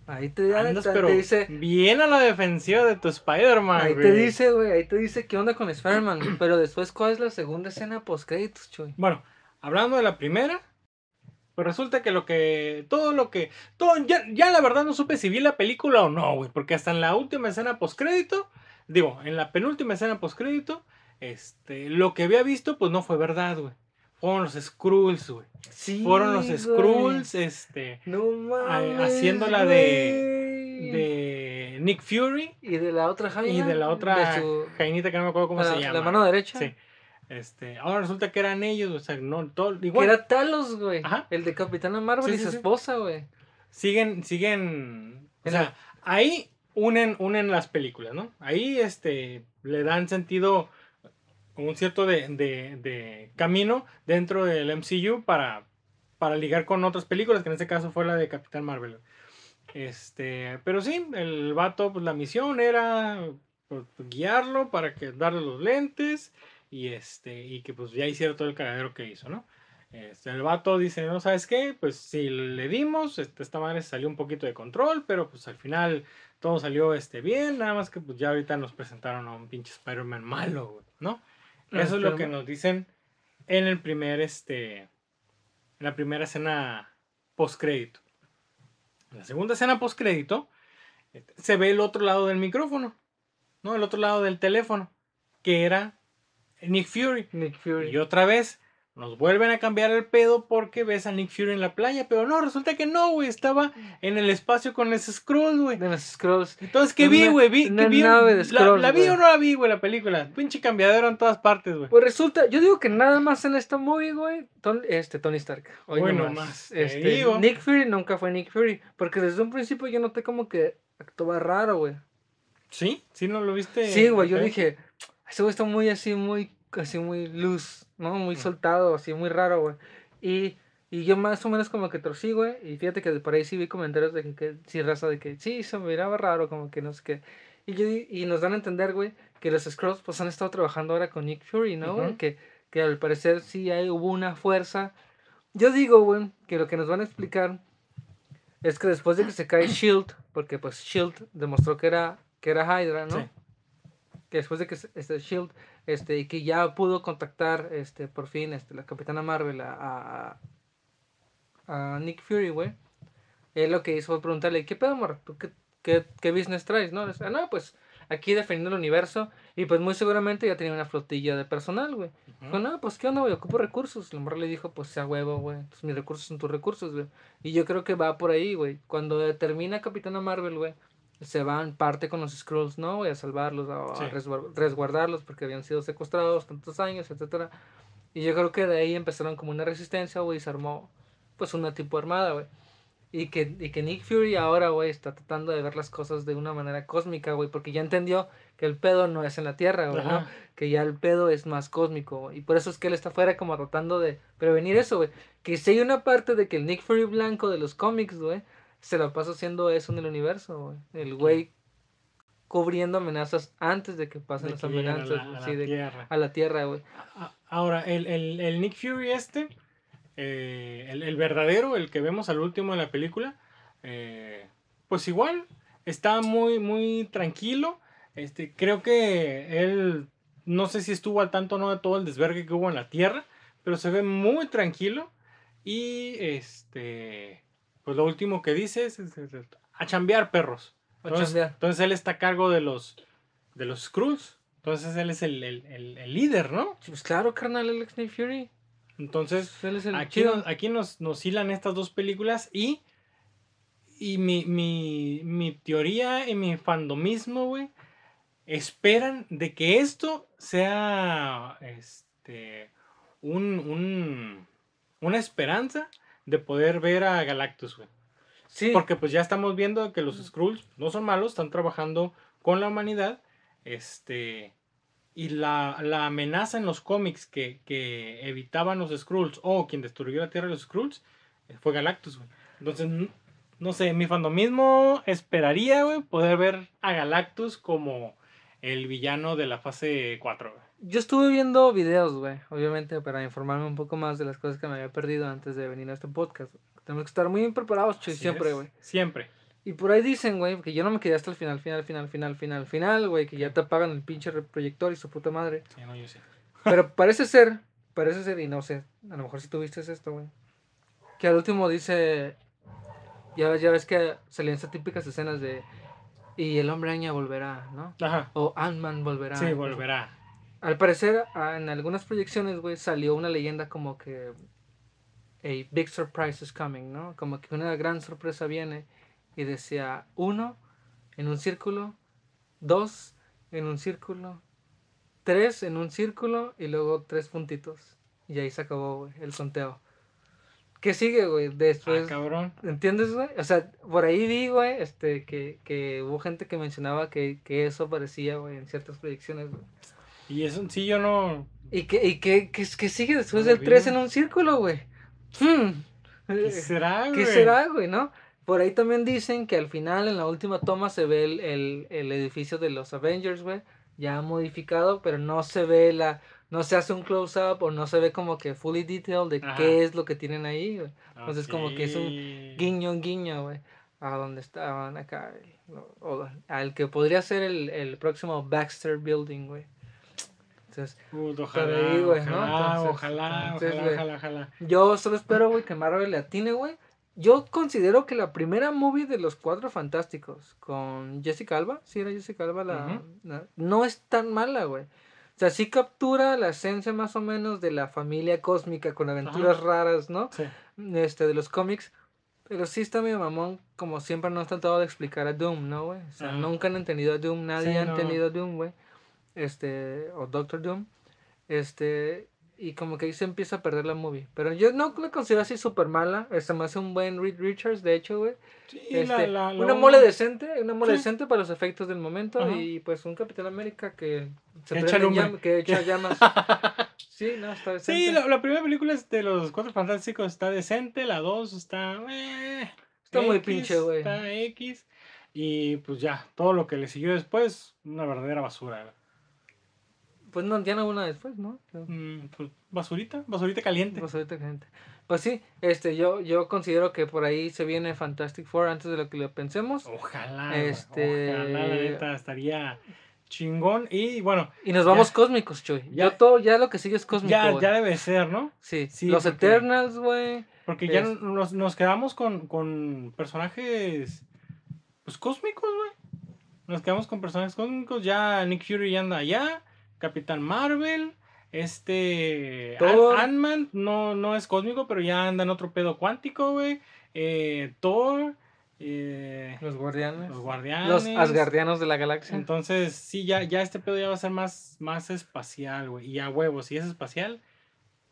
Ahí te, Andas, te- pero te dice. bien a la defensiva de tu Spider-Man, Ahí güey. te dice, güey. Ahí te dice qué onda con Spider-Man. *clears throat* pero después, ¿cuál es la segunda escena post-créditos, Chuy? Bueno, hablando de la primera, pues resulta que lo que. Todo lo que. Todo, ya, ya la verdad no supe si vi la película o no, güey. Porque hasta en la última escena postcrédito. Digo, en la penúltima escena postcrédito. Este. Lo que había visto, pues no fue verdad, güey. Fueron los Skrulls, güey. Sí. Fueron los. Skrulls, este. No mames. haciéndola de-. De Nick Fury. Y de la otra Jaina. Y de la otra Jainita que no me acuerdo cómo la, se llama. la mano derecha. Sí. Este. Ahora resulta que eran ellos, o sea, no. Todo, igual. era Talos, güey. Ajá. El de Capitana Marvel Sí, y sí, su sí. esposa, güey. siguen, siguen, o sea, ahí unen, unen las películas, ¿no? Ahí, este, le dan sentido, un cierto de, de- de camino dentro del MCU para, para ligar con otras películas, que en este caso fue la de Capitán Marvel. Este, pero sí, el vato, pues la misión era pues, guiarlo para que darle los lentes y este, y que pues ya hiciera todo el cagadero que hizo, ¿no? Este, el vato dice, no, ¿sabes qué? Pues si le dimos, este, esta madre salió un poquito de control, pero pues al final todo salió este, bien, nada más que pues ya ahorita nos presentaron a un pinche Spider-Man malo, güey, ¿no? Ah, Eso es lo que nos dicen en el primer, este, en la primera escena post-crédito. En la segunda escena post-crédito este, se ve el otro lado del micrófono, ¿no? El otro lado del teléfono, que era Nick Fury. Nick Fury. Y otra vez nos vuelven a cambiar el pedo porque ves a Nick Fury en la playa, pero no, resulta que no, güey, estaba en el espacio con ese Skrull, güey. De los Scrolls. Entonces, ¿qué vi, güey? Vi, una ¿qué vi? la, Skrulls, la vi o no la vi, güey, la película. Pinche cambiadero en todas partes, güey. Pues resulta, yo digo que nada más en esta movie, güey, Ton- este, Tony Stark. Hoy Bueno, nomás. más, te Este, digo. Nick Fury nunca fue Nick Fury. Porque desde un principio yo noté como que actuaba raro, güey. ¿Sí? ¿Sí no lo viste? Sí, güey, yo dije, ese güey está muy así, muy, así muy loose, ¿no? Muy soltado, así muy raro, güey. Y, y yo más o menos como que torcí, güey. Y fíjate que por ahí sí vi comentarios de que, que sí, raza, de que sí, se me miraba raro, como que no sé qué. Y, yo, y nos dan a entender, güey, que los Scrolls pues han estado trabajando ahora con Nick Fury, ¿no, güey? Ujú. Que, que al parecer sí hay, hubo una fuerza. Yo digo, güey, que lo que nos van a explicar es que después de que se cae Shield, porque pues Shield demostró que era, que era Hydra, ¿no? Sí. Que después de que este Shield este y que ya pudo contactar este por fin este la Capitana Marvel a, a, a Nick Fury, güey. Él lo que hizo fue preguntarle, "¿Qué pedo, morra? ¿Tú qué, qué, qué business traes, no?" Dice, "Ah, no, pues aquí defendiendo el universo. Y pues muy seguramente ya tenía una flotilla de personal, güey. Dijo, no, pues qué onda, güey, ocupo recursos. La morra le dijo, pues sea huevo, güey. Mis recursos son tus recursos, güey. Y yo creo que va por ahí, güey. Cuando termina Capitana Marvel, güey, se van parte con los Skrulls, ¿no? A salvarlos, a, a Sí. resguar- resguardarlos porque habían sido secuestrados tantos años, etcétera. Y yo creo que de ahí empezaron como una resistencia, güey, y se armó, pues, una tipo armada, güey. Y que, y que Nick Fury ahora, güey, está tratando de ver las cosas de una manera cósmica, güey, porque ya entendió que el pedo no es en la Tierra, güey, ¿no? Que ya el pedo es más cósmico, güey. Y por eso es que él está afuera como tratando de prevenir eso, güey. Que si hay una parte de que el Nick Fury blanco de los cómics, güey, se la pasa haciendo eso en el universo, güey. El güey cubriendo amenazas antes de que pasen De las que a amenazas, la- a la de- Tierra. a la Tierra, güey. A- Ahora, el, el- el Nick Fury este, eh, el, el verdadero, el que vemos al último de la película, eh, pues igual, está muy, muy tranquilo. Este, creo que él, no sé si estuvo al tanto o no de todo el desvergue que hubo en la Tierra, pero se ve muy tranquilo. Y este, pues lo último que dice es, es- es- a chambear perros. A Entonces, chambear. entonces él está a cargo de los, de los Skrulls. Entonces él es el, el- el- el líder, ¿no? Pues claro, carnal, el Nick Fury. Entonces, Él es el aquí, nos, aquí nos, nos hilan estas dos películas y, y mi, mi, mi teoría y mi fandomismo, güey, esperan de que esto sea este, un, un- una esperanza de poder ver a Galactus, güey. Sí, Porque pues ya estamos viendo que los Skrulls no son malos, están trabajando con la humanidad. Este. Y la, la amenaza en los cómics que, que evitaban los Skrulls o quien destruyó la Tierra de los Skrulls eh, fue Galactus, güey. Entonces, n- no sé, mi fandomismo esperaría, güey, poder ver a Galactus como el villano de la fase 4, güey. Yo estuve viendo videos, güey, obviamente para informarme un poco más de las cosas que me había perdido antes de venir a este podcast. Tenemos que estar muy preparados, Chuy, Así siempre, güey. Siempre. Y por ahí dicen, güey, que yo no me quedé hasta el final, final, final, final, final, final, güey, que ya te apagan el pinche proyector y su puta madre. Sí, no, yo sé. Pero parece ser, parece ser, y no sé, a lo mejor si tuviste esto, güey. Que al último dice, ya, ves- ya ves que salían esas típicas escenas de, y el hombre araña volverá, ¿no? Ajá. O Ant-Man volverá. Sí, volverá. Al parecer, ah, en algunas proyecciones, güey, salió una leyenda como que a big surprise is coming, ¿no? Como que una gran sorpresa viene y decía uno en un círculo, dos en un círculo, tres en un círculo y luego tres puntitos. Y ahí se acabó, güey, el conteo. ¿Qué sigue, güey? Ah, Después, cabrón. ¿Entiendes, güey? O sea, por ahí vi, güey, este, que, que hubo gente que mencionaba que, que eso aparecía, güey, en ciertas proyecciones, güey. Y eso sí, yo no. ¿Y qué, y qué, qué, qué sigue después No del lo 3 vi. en un círculo, güey? Hmm. ¿Qué será, güey? ¿Qué será, güey, no? Por ahí también dicen que al final, en la última toma, se ve el, el, el edificio de los Avengers, güey, ya modificado, pero no se ve la... No se hace un close-up o no se ve como que fully detailed de Ajá. qué es lo que tienen ahí, güey. Entonces, como que es un. Guiño, guiño, güey. A donde estaban acá. o- al que podría ser el, el próximo Baxter Building, güey. Entonces, Pero ojalá, ahí, güey, ¿no? ojalá, Entonces- ojalá, entonces, ojalá, ojalá, ojalá. yo solo espero, güey, que Marvel le atine, güey. Yo considero que la primera movie de los Cuatro Fantásticos con Jessica Alba, sí era Jessica Alba, la, no es tan mala, güey. O sea, sí captura la esencia más o menos de la familia cósmica con aventuras raras, ¿no? Sí. este, de los cómics. Pero sí está medio mamón, como siempre nos han tratado de explicar a Doom, ¿no, güey? O sea, Ajá. nunca han entendido a Doom, nadie Sí, ha no. entendido a Doom, güey. Este, o Doctor Doom. Este, y como que ahí se empieza a perder la movie. Pero yo no la considero así súper mala. Se me hace un buen Reed Richards, de hecho, güey. Sí, Este, la- la- una la- mole decente, una mole Sí. decente para los efectos del momento. Ajá. Y pues un Capitán América que se echa que echa llamas. *laughs* sí, no, está decente. Sí, la, primera película es de los Cuatro Fantásticos está decente, la dos está... eh, Está muy pinche, güey. Está X. Y pues ya, todo lo que le siguió después, una verdadera basura. Pues no, ya no una después, ¿no? Mm, pues, basurita, basurita caliente. Ahorita, gente. Pues sí, este, yo, yo considero que por ahí se viene Fantastic Four antes de lo que lo pensemos. Ojalá, Este- ojalá, la neta, estaría chingón. Y bueno, Y nos vamos Ya. cósmicos, Chuy. Ya. Yo todo, ya lo que sigue es cósmico, ya, ya debe ser, ¿no? Sí, Sí, los porque- Eternals, güey. Porque ya nos, nos quedamos con, con personajes pues cósmicos, güey. nos quedamos con personajes cósmicos. Ya Nick Fury ya anda allá. Capitán Marvel. Este. Ant-Man no, no es cósmico, pero ya anda en otro pedo cuántico, güey. Eh, Thor. eh, Los guardianes. los guardianes. Los asgardianos de la galaxia. Entonces, sí, ya, ya este pedo ya va a ser más, más espacial, güey. Y a huevos, si es espacial,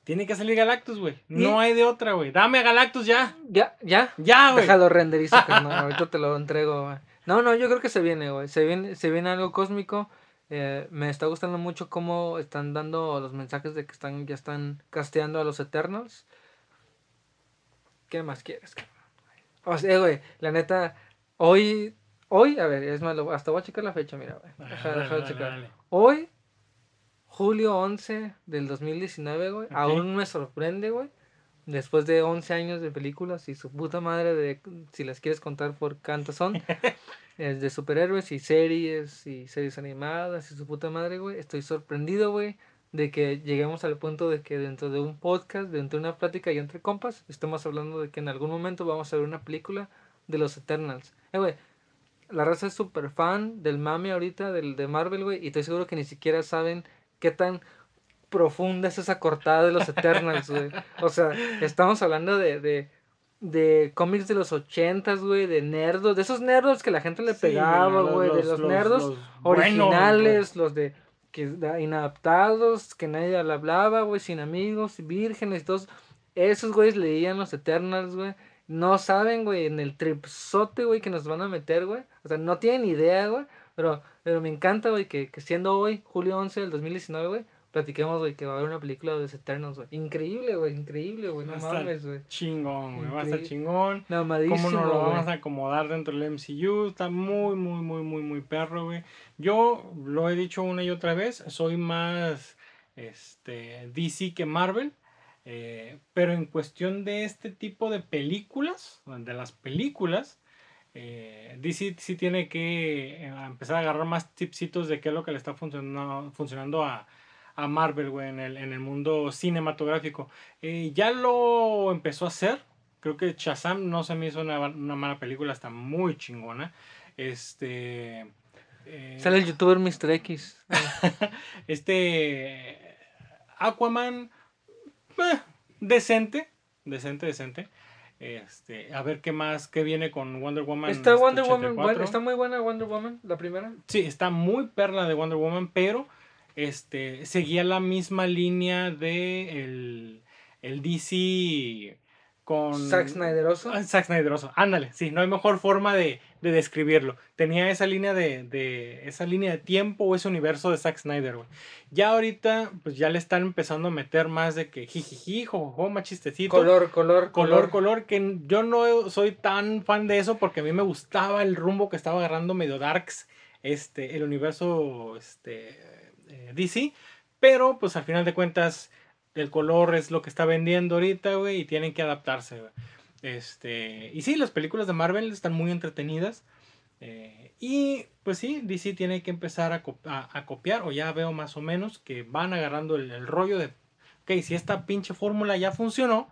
tiene que salir Galactus, güey. No hay de otra, güey. Dame a Galactus ya. Ya, ya. Ya, güey. Déjalo renderizo, *laughs* carnal. Ahorita te lo entrego, güey. No, no, yo creo que se viene, güey. Se viene, se viene algo cósmico. Eh, me está gustando mucho cómo están dando los mensajes de que están, ya están casteando a los Eternals. ¿Qué más quieres? O sea, güey, la neta, hoy, hoy, a ver, es más, hasta voy a checar la fecha, mira, güey. Deja, dale, deja de checar. dale. Hoy, julio 11 del 2019, güey. Aún me sorprende, güey. Después de 11 años de películas y su puta madre de, si las quieres contar por cuántas son, *laughs* es de superhéroes y series y series animadas y su puta madre, güey. Estoy sorprendido, güey, de que lleguemos al punto de que dentro de un podcast, dentro de una plática y entre compas, estemos hablando de que en algún momento vamos a ver una película de los Eternals. Eh, güey, la raza es súper fan del mame ahorita, del de Marvel, güey, y estoy seguro que ni siquiera saben qué tan profunda es esa cortada de los Eternals, güey. O sea, estamos hablando de, de, de cómics de los ochentas, güey, de nerdos, de esos nerdos que la gente le Sí, pegaba, güey, de los, nerdos los buenos, originales, los de que da- inadaptados, que nadie le hablaba, güey, sin amigos, vírgenes y todos. Esos güeyes leían los Eternals, güey. No saben, güey, en el tripsote, güey, que nos van a meter, güey. O sea, no tienen idea, güey. Pero, pero me encanta, güey, que, que siendo hoy, julio 11 del 2019, güey, platiquemos, güey, que va a haber una película de los Eternals, güey. Increíble, güey, increíble, güey. No mames, güey. Chingón, güey. Va a estar chingón. Mamadísimo, ¿Cómo nos lo güey. vamos a acomodar dentro del MCU? Está muy, muy, muy, muy, muy perro, güey. Yo lo he dicho una y otra vez, soy más este, DC que Marvel. eh, pero en cuestión de este tipo de películas, de las películas, eh, DC sí tiene que eh, empezar a agarrar más tipsitos de qué es lo que le está funcionando, funcionando a, a Marvel, güey, en el, en el mundo cinematográfico. Eh, ya lo empezó a hacer. Creo que Shazam no se me hizo una, una mala película, está muy chingona. Este. eh, Sale el youtuber Mr. X. *laughs* este. Aquaman. eh, decente. Decente, decente. Este, a ver qué más, qué viene con Wonder Woman. Está Wonder Woman, 84. bueno, está muy buena Wonder Woman, la primera. Sí, está muy perla de Wonder Woman, pero este seguía la misma línea de el, el DC con Zack Snyderoso. Ah, Zack Snyderoso, ándale, sí, no hay mejor forma de, de describirlo. Tenía esa línea de, de esa línea de tiempo o ese universo de Zack Snyder, güey. Ya ahorita, pues ya le están empezando a meter más de que jijiji, jojojo, más chistecito. Color, color, Color, color, que yo no soy tan fan de eso porque a mí me gustaba el rumbo que estaba agarrando medio darks este, el universo este, eh, DC, pero pues al final de cuentas el color es lo que está vendiendo ahorita, güey, y tienen que adaptarse, güey. Este, y sí, las películas de Marvel están muy entretenidas. eh, y pues sí, DC tiene que empezar a, co- a- a copiar, o ya veo más o menos que van agarrando el, rollo de, ok, si esta pinche fórmula ya funcionó,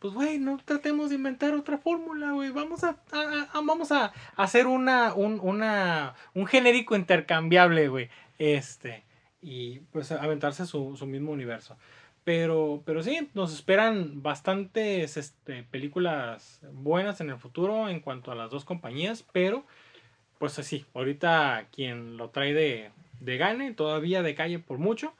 pues güey, no tratemos de inventar otra fórmula, güey. Vamos a, a- a- vamos a hacer una, un, una, un genérico intercambiable, güey. Este, y pues aventarse su, su mismo universo. Pero, pero sí, nos esperan bastantes este, películas buenas en el futuro en cuanto a las dos compañías, pero pues así, ahorita quien lo trae de, de gane, todavía de calle por mucho,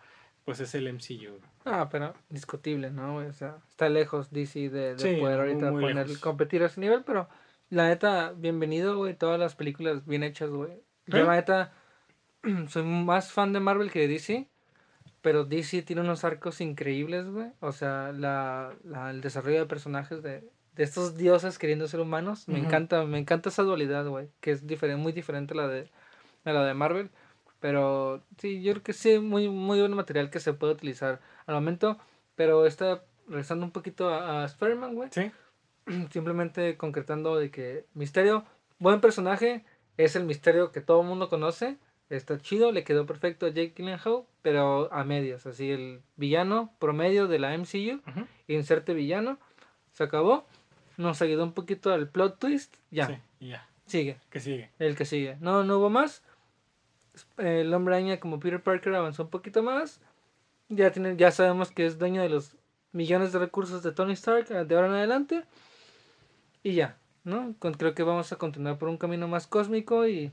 pues es el MCU. Ah, pero discutible, ¿no? O sea, está lejos DC de, de Sí, poder ahorita poner, lejos. competir a ese nivel, pero la neta, bienvenido, güey, todas las películas bien hechas, güey. Yo ¿Eh? la neta *clears throat* soy más fan de Marvel que de DC, pero DC tiene unos arcos increíbles, güey. O sea, la, la- el desarrollo de personajes de, de estos dioses queriendo ser humanos, me encanta, me encanta esa dualidad, güey, que es diferente, muy diferente a la de, a la de Marvel. Pero sí, yo creo que sí, muy, muy buen material que se puede utilizar al momento. Pero está regresando un poquito a, a Spider-Man, güey. Sí, *clears throat* Simplemente concretando de que Misterio, buen personaje, es el Misterio que todo el mundo conoce. Está chido, le quedó perfecto a Jake Gyllenhaal, pero a medias. Así el villano promedio de la MCU, inserte villano, se acabó. Nos ayudó un poquito al plot twist. Ya, sí, ya. sigue. Que sigue. El que sigue. No, no hubo más. El hombre araña como Peter Parker avanzó un poquito más. Ya, tiene, ya sabemos que es dueño de los millones de recursos de Tony Stark eh, de ahora en adelante. Y ya, ¿no? Con- creo que vamos a continuar por un camino más cósmico y...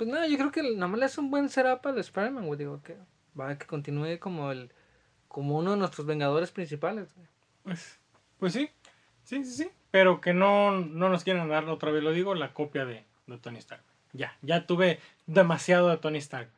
Pues nada, yo creo que nada más le hace un buen setup al Spider-Man, güey. Digo, que va a que continúe como el... Como uno de nuestros vengadores principales, güey. Pues, pues sí, sí, sí, sí. Pero que no, no nos quieran dar, otra vez lo digo, la copia de, de Tony Stark. Ya, ya tuve demasiado de Tony Stark.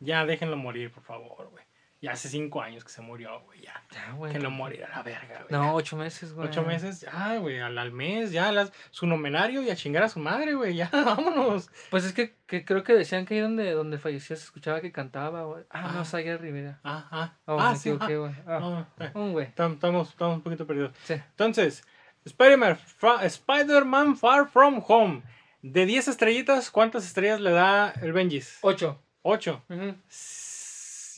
Ya déjenlo morir, por favor, güey. Ya hace cinco años que se murió, güey. Ya, Ya, güey. déjenlo morir a la verga, güey. No, ocho meses, güey. Ocho meses, ya, güey, al, al mes, ya, las, su nomenario y a chingar a su madre, güey, ya, *laughs* vámonos. Pues es que, que creo que decían que ahí donde, donde falleció se escuchaba que cantaba, güey. Ah, no, Ah. Saga Rivera. Ah, ah, Oh, ah, me sí, equivoqué, ah, güey. Ah, no, eh, un güey. tam- estamos, estamos un poquito perdidos. Sí. Entonces, Spider-Man Spider-Man Far From Home. De 10 estrellitas, ¿cuántas estrellas le da el Benjis? Ocho. 8. Ujú.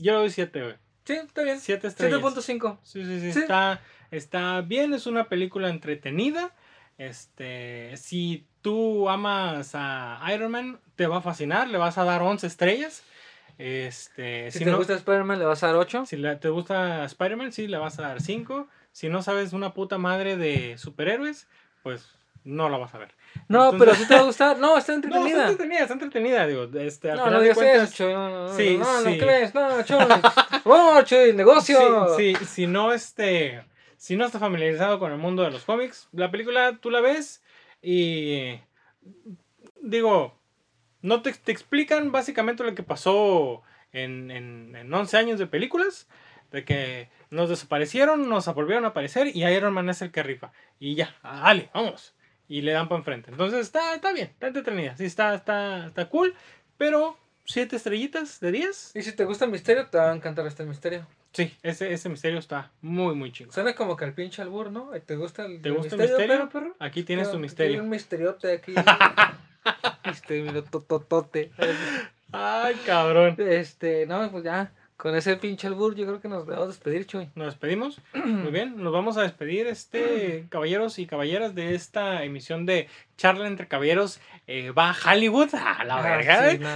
Yo le doy 7, güey. Sí, está bien. 7 estrellas. 7.5. Sí, sí, sí, Sí. Está, está bien, es una película entretenida. Este, si tú amas a Iron Man, te va a fascinar, le vas a dar 11 estrellas. Este, Si, si, te no, gusta Spider-Man, le vas a dar 8. si la- te gusta Spider-Man, sí, le vas a dar 5. Si no sabes una puta madre de superhéroes, pues no la vas a ver. No, Entonces- pero sí te va a *laughs* gustar. No, está No, está entretenida. entretenida, está entretenida, digo. Este, al No, final no digas cuentas, eso, Chuy. No, no, no, Sí, no, no, sí. ¿qué ves? No, Chuy. *laughs* No, Chuy, negocio. Sí, sí, si no este, si no estás familiarizado con el mundo de los cómics, la película tú la ves y digo, no te, te explican básicamente lo que pasó en, en, en 11 años de películas, de que nos desaparecieron, nos volvieron a aparecer y Iron Man es el que rifa. Y ya, dale, vamos. Y le dan para enfrente. Entonces está, está bien, está entretenida, sí, está, está, está cool, pero 7 estrellitas de 10. Y si te gusta el misterio, te va a encantar este misterio. Sí, ese, ese misterio está muy, muy chido. Suena como que al pinche albur, ¿no? ¿Te gusta el, ¿Te el gusta el misterio? perro, perro? Aquí tienes tu misterio. Hay un misteriote aquí. *laughs* mira, tototote. Ay, cabrón. Este, no, pues ya. Con ese pinche albur, yo creo que nos debemos despedir, Chuy. Nos despedimos. *clears throat* Muy bien, nos vamos a despedir, este, *clears throat* caballeros y caballeras, de esta emisión de Charla entre Caballeros. Eh, va a Hollywood, a la Ah, verga, sí, ¿eh? no.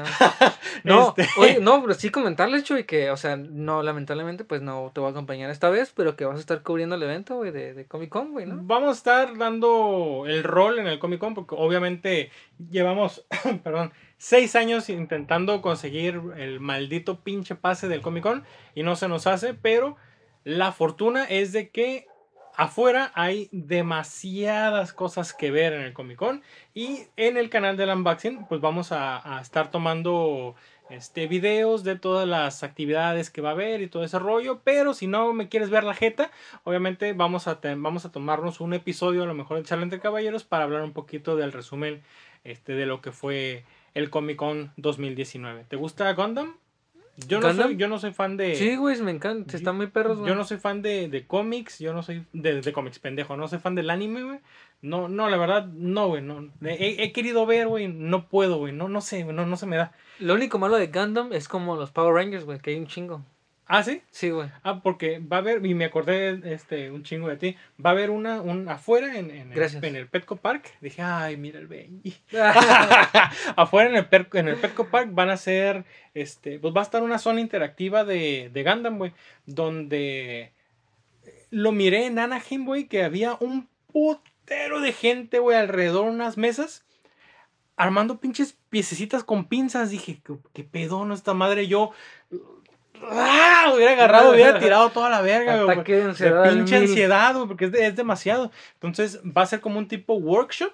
*laughs* No, Este- oye, no, pero sí comentarles, Chuy, que, o sea, no, lamentablemente, pues no te voy a acompañar esta vez, pero que vas a estar cubriendo el evento, güey, de, de Comic Con, güey, ¿no? Vamos a estar dando el rol en el Comic Con porque obviamente llevamos, *clears throat* perdón, seis años intentando conseguir el maldito pinche pase del Comic Con y no se nos hace, pero la fortuna es de que afuera hay demasiadas cosas que ver en el Comic Con y en el canal del unboxing pues vamos a, estar tomando este videos de todas las actividades que va a haber y todo ese rollo, pero si no me quieres ver la jeta, obviamente vamos a, vamos a tomarnos un episodio a lo mejor de Charla entre Caballeros para hablar un poquito del resumen este, de lo que fue el Comic Con 2019. ¿Te gusta Gundam? Yo no, ¿Gundam? soy, yo no soy fan de... Sí, güey, me encanta, están muy perros, güey. Yo no soy fan de, de cómics, yo no soy de, de cómics, pendejo, no soy fan del anime, güey. No, no, la verdad, no, güey, no. He, he querido ver, güey, no puedo, güey, no, no sé, no, no se me da. Lo único malo de Gundam es como los Power Rangers, güey, que hay un chingo. ¿Ah, sí? Sí, güey. Ah, porque va a haber, y me acordé este, un chingo de ti, va a haber una, un afuera en, en, el, en el Petco Park. Dije, ay, mira el Benji. *laughs* *laughs* afuera en el, Per- en el Petco Park van a ser, este, pues va a estar una zona interactiva de, de Gundam, güey, donde lo miré en Anaheim, güey, que había un putero de gente, güey, alrededor de unas mesas. Armando pinches piececitas con pinzas. Dije, ¿qué, qué pedo, no esta madre? Yo. ¡Ah! Hubiera agarrado, hubiera *laughs* tirado toda la verga, güey. Ataque de ansiedad. pinche ansiedad, güey, porque es, de- es demasiado. Entonces va a ser como un tipo workshop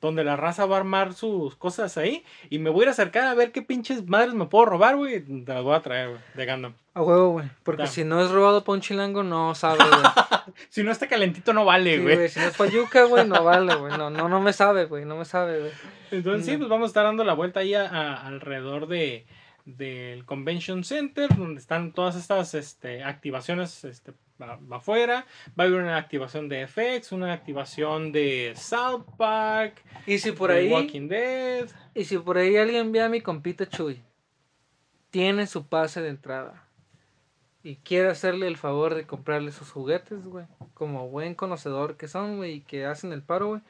donde la raza va a armar sus cosas ahí y me voy a ir a acercar a ver qué pinches madres me puedo robar, güey. Te las voy a traer, güey, de Gundam. A huevo, güey. Porque si no es robado pa' un chilango, no sabe, güey. *laughs* Si no está calentito, no vale, güey. Si no es payuca, güey, no vale, güey. No, no, no me sabe, güey. No me sabe, güey. Entonces sí, pues vamos a estar dando la vuelta ahí a- a- alrededor de del Convention Center, donde están todas estas este, activaciones este, afuera. Va a haber una activación de FX, una activación de South Park, Y si por ahí, Walking Dead. y si por ahí alguien ve a mi compita Chuy, tiene su pase de entrada y quiere hacerle el favor de comprarle sus juguetes, güey, como buen conocedor que son, güey, y que hacen el paro, güey,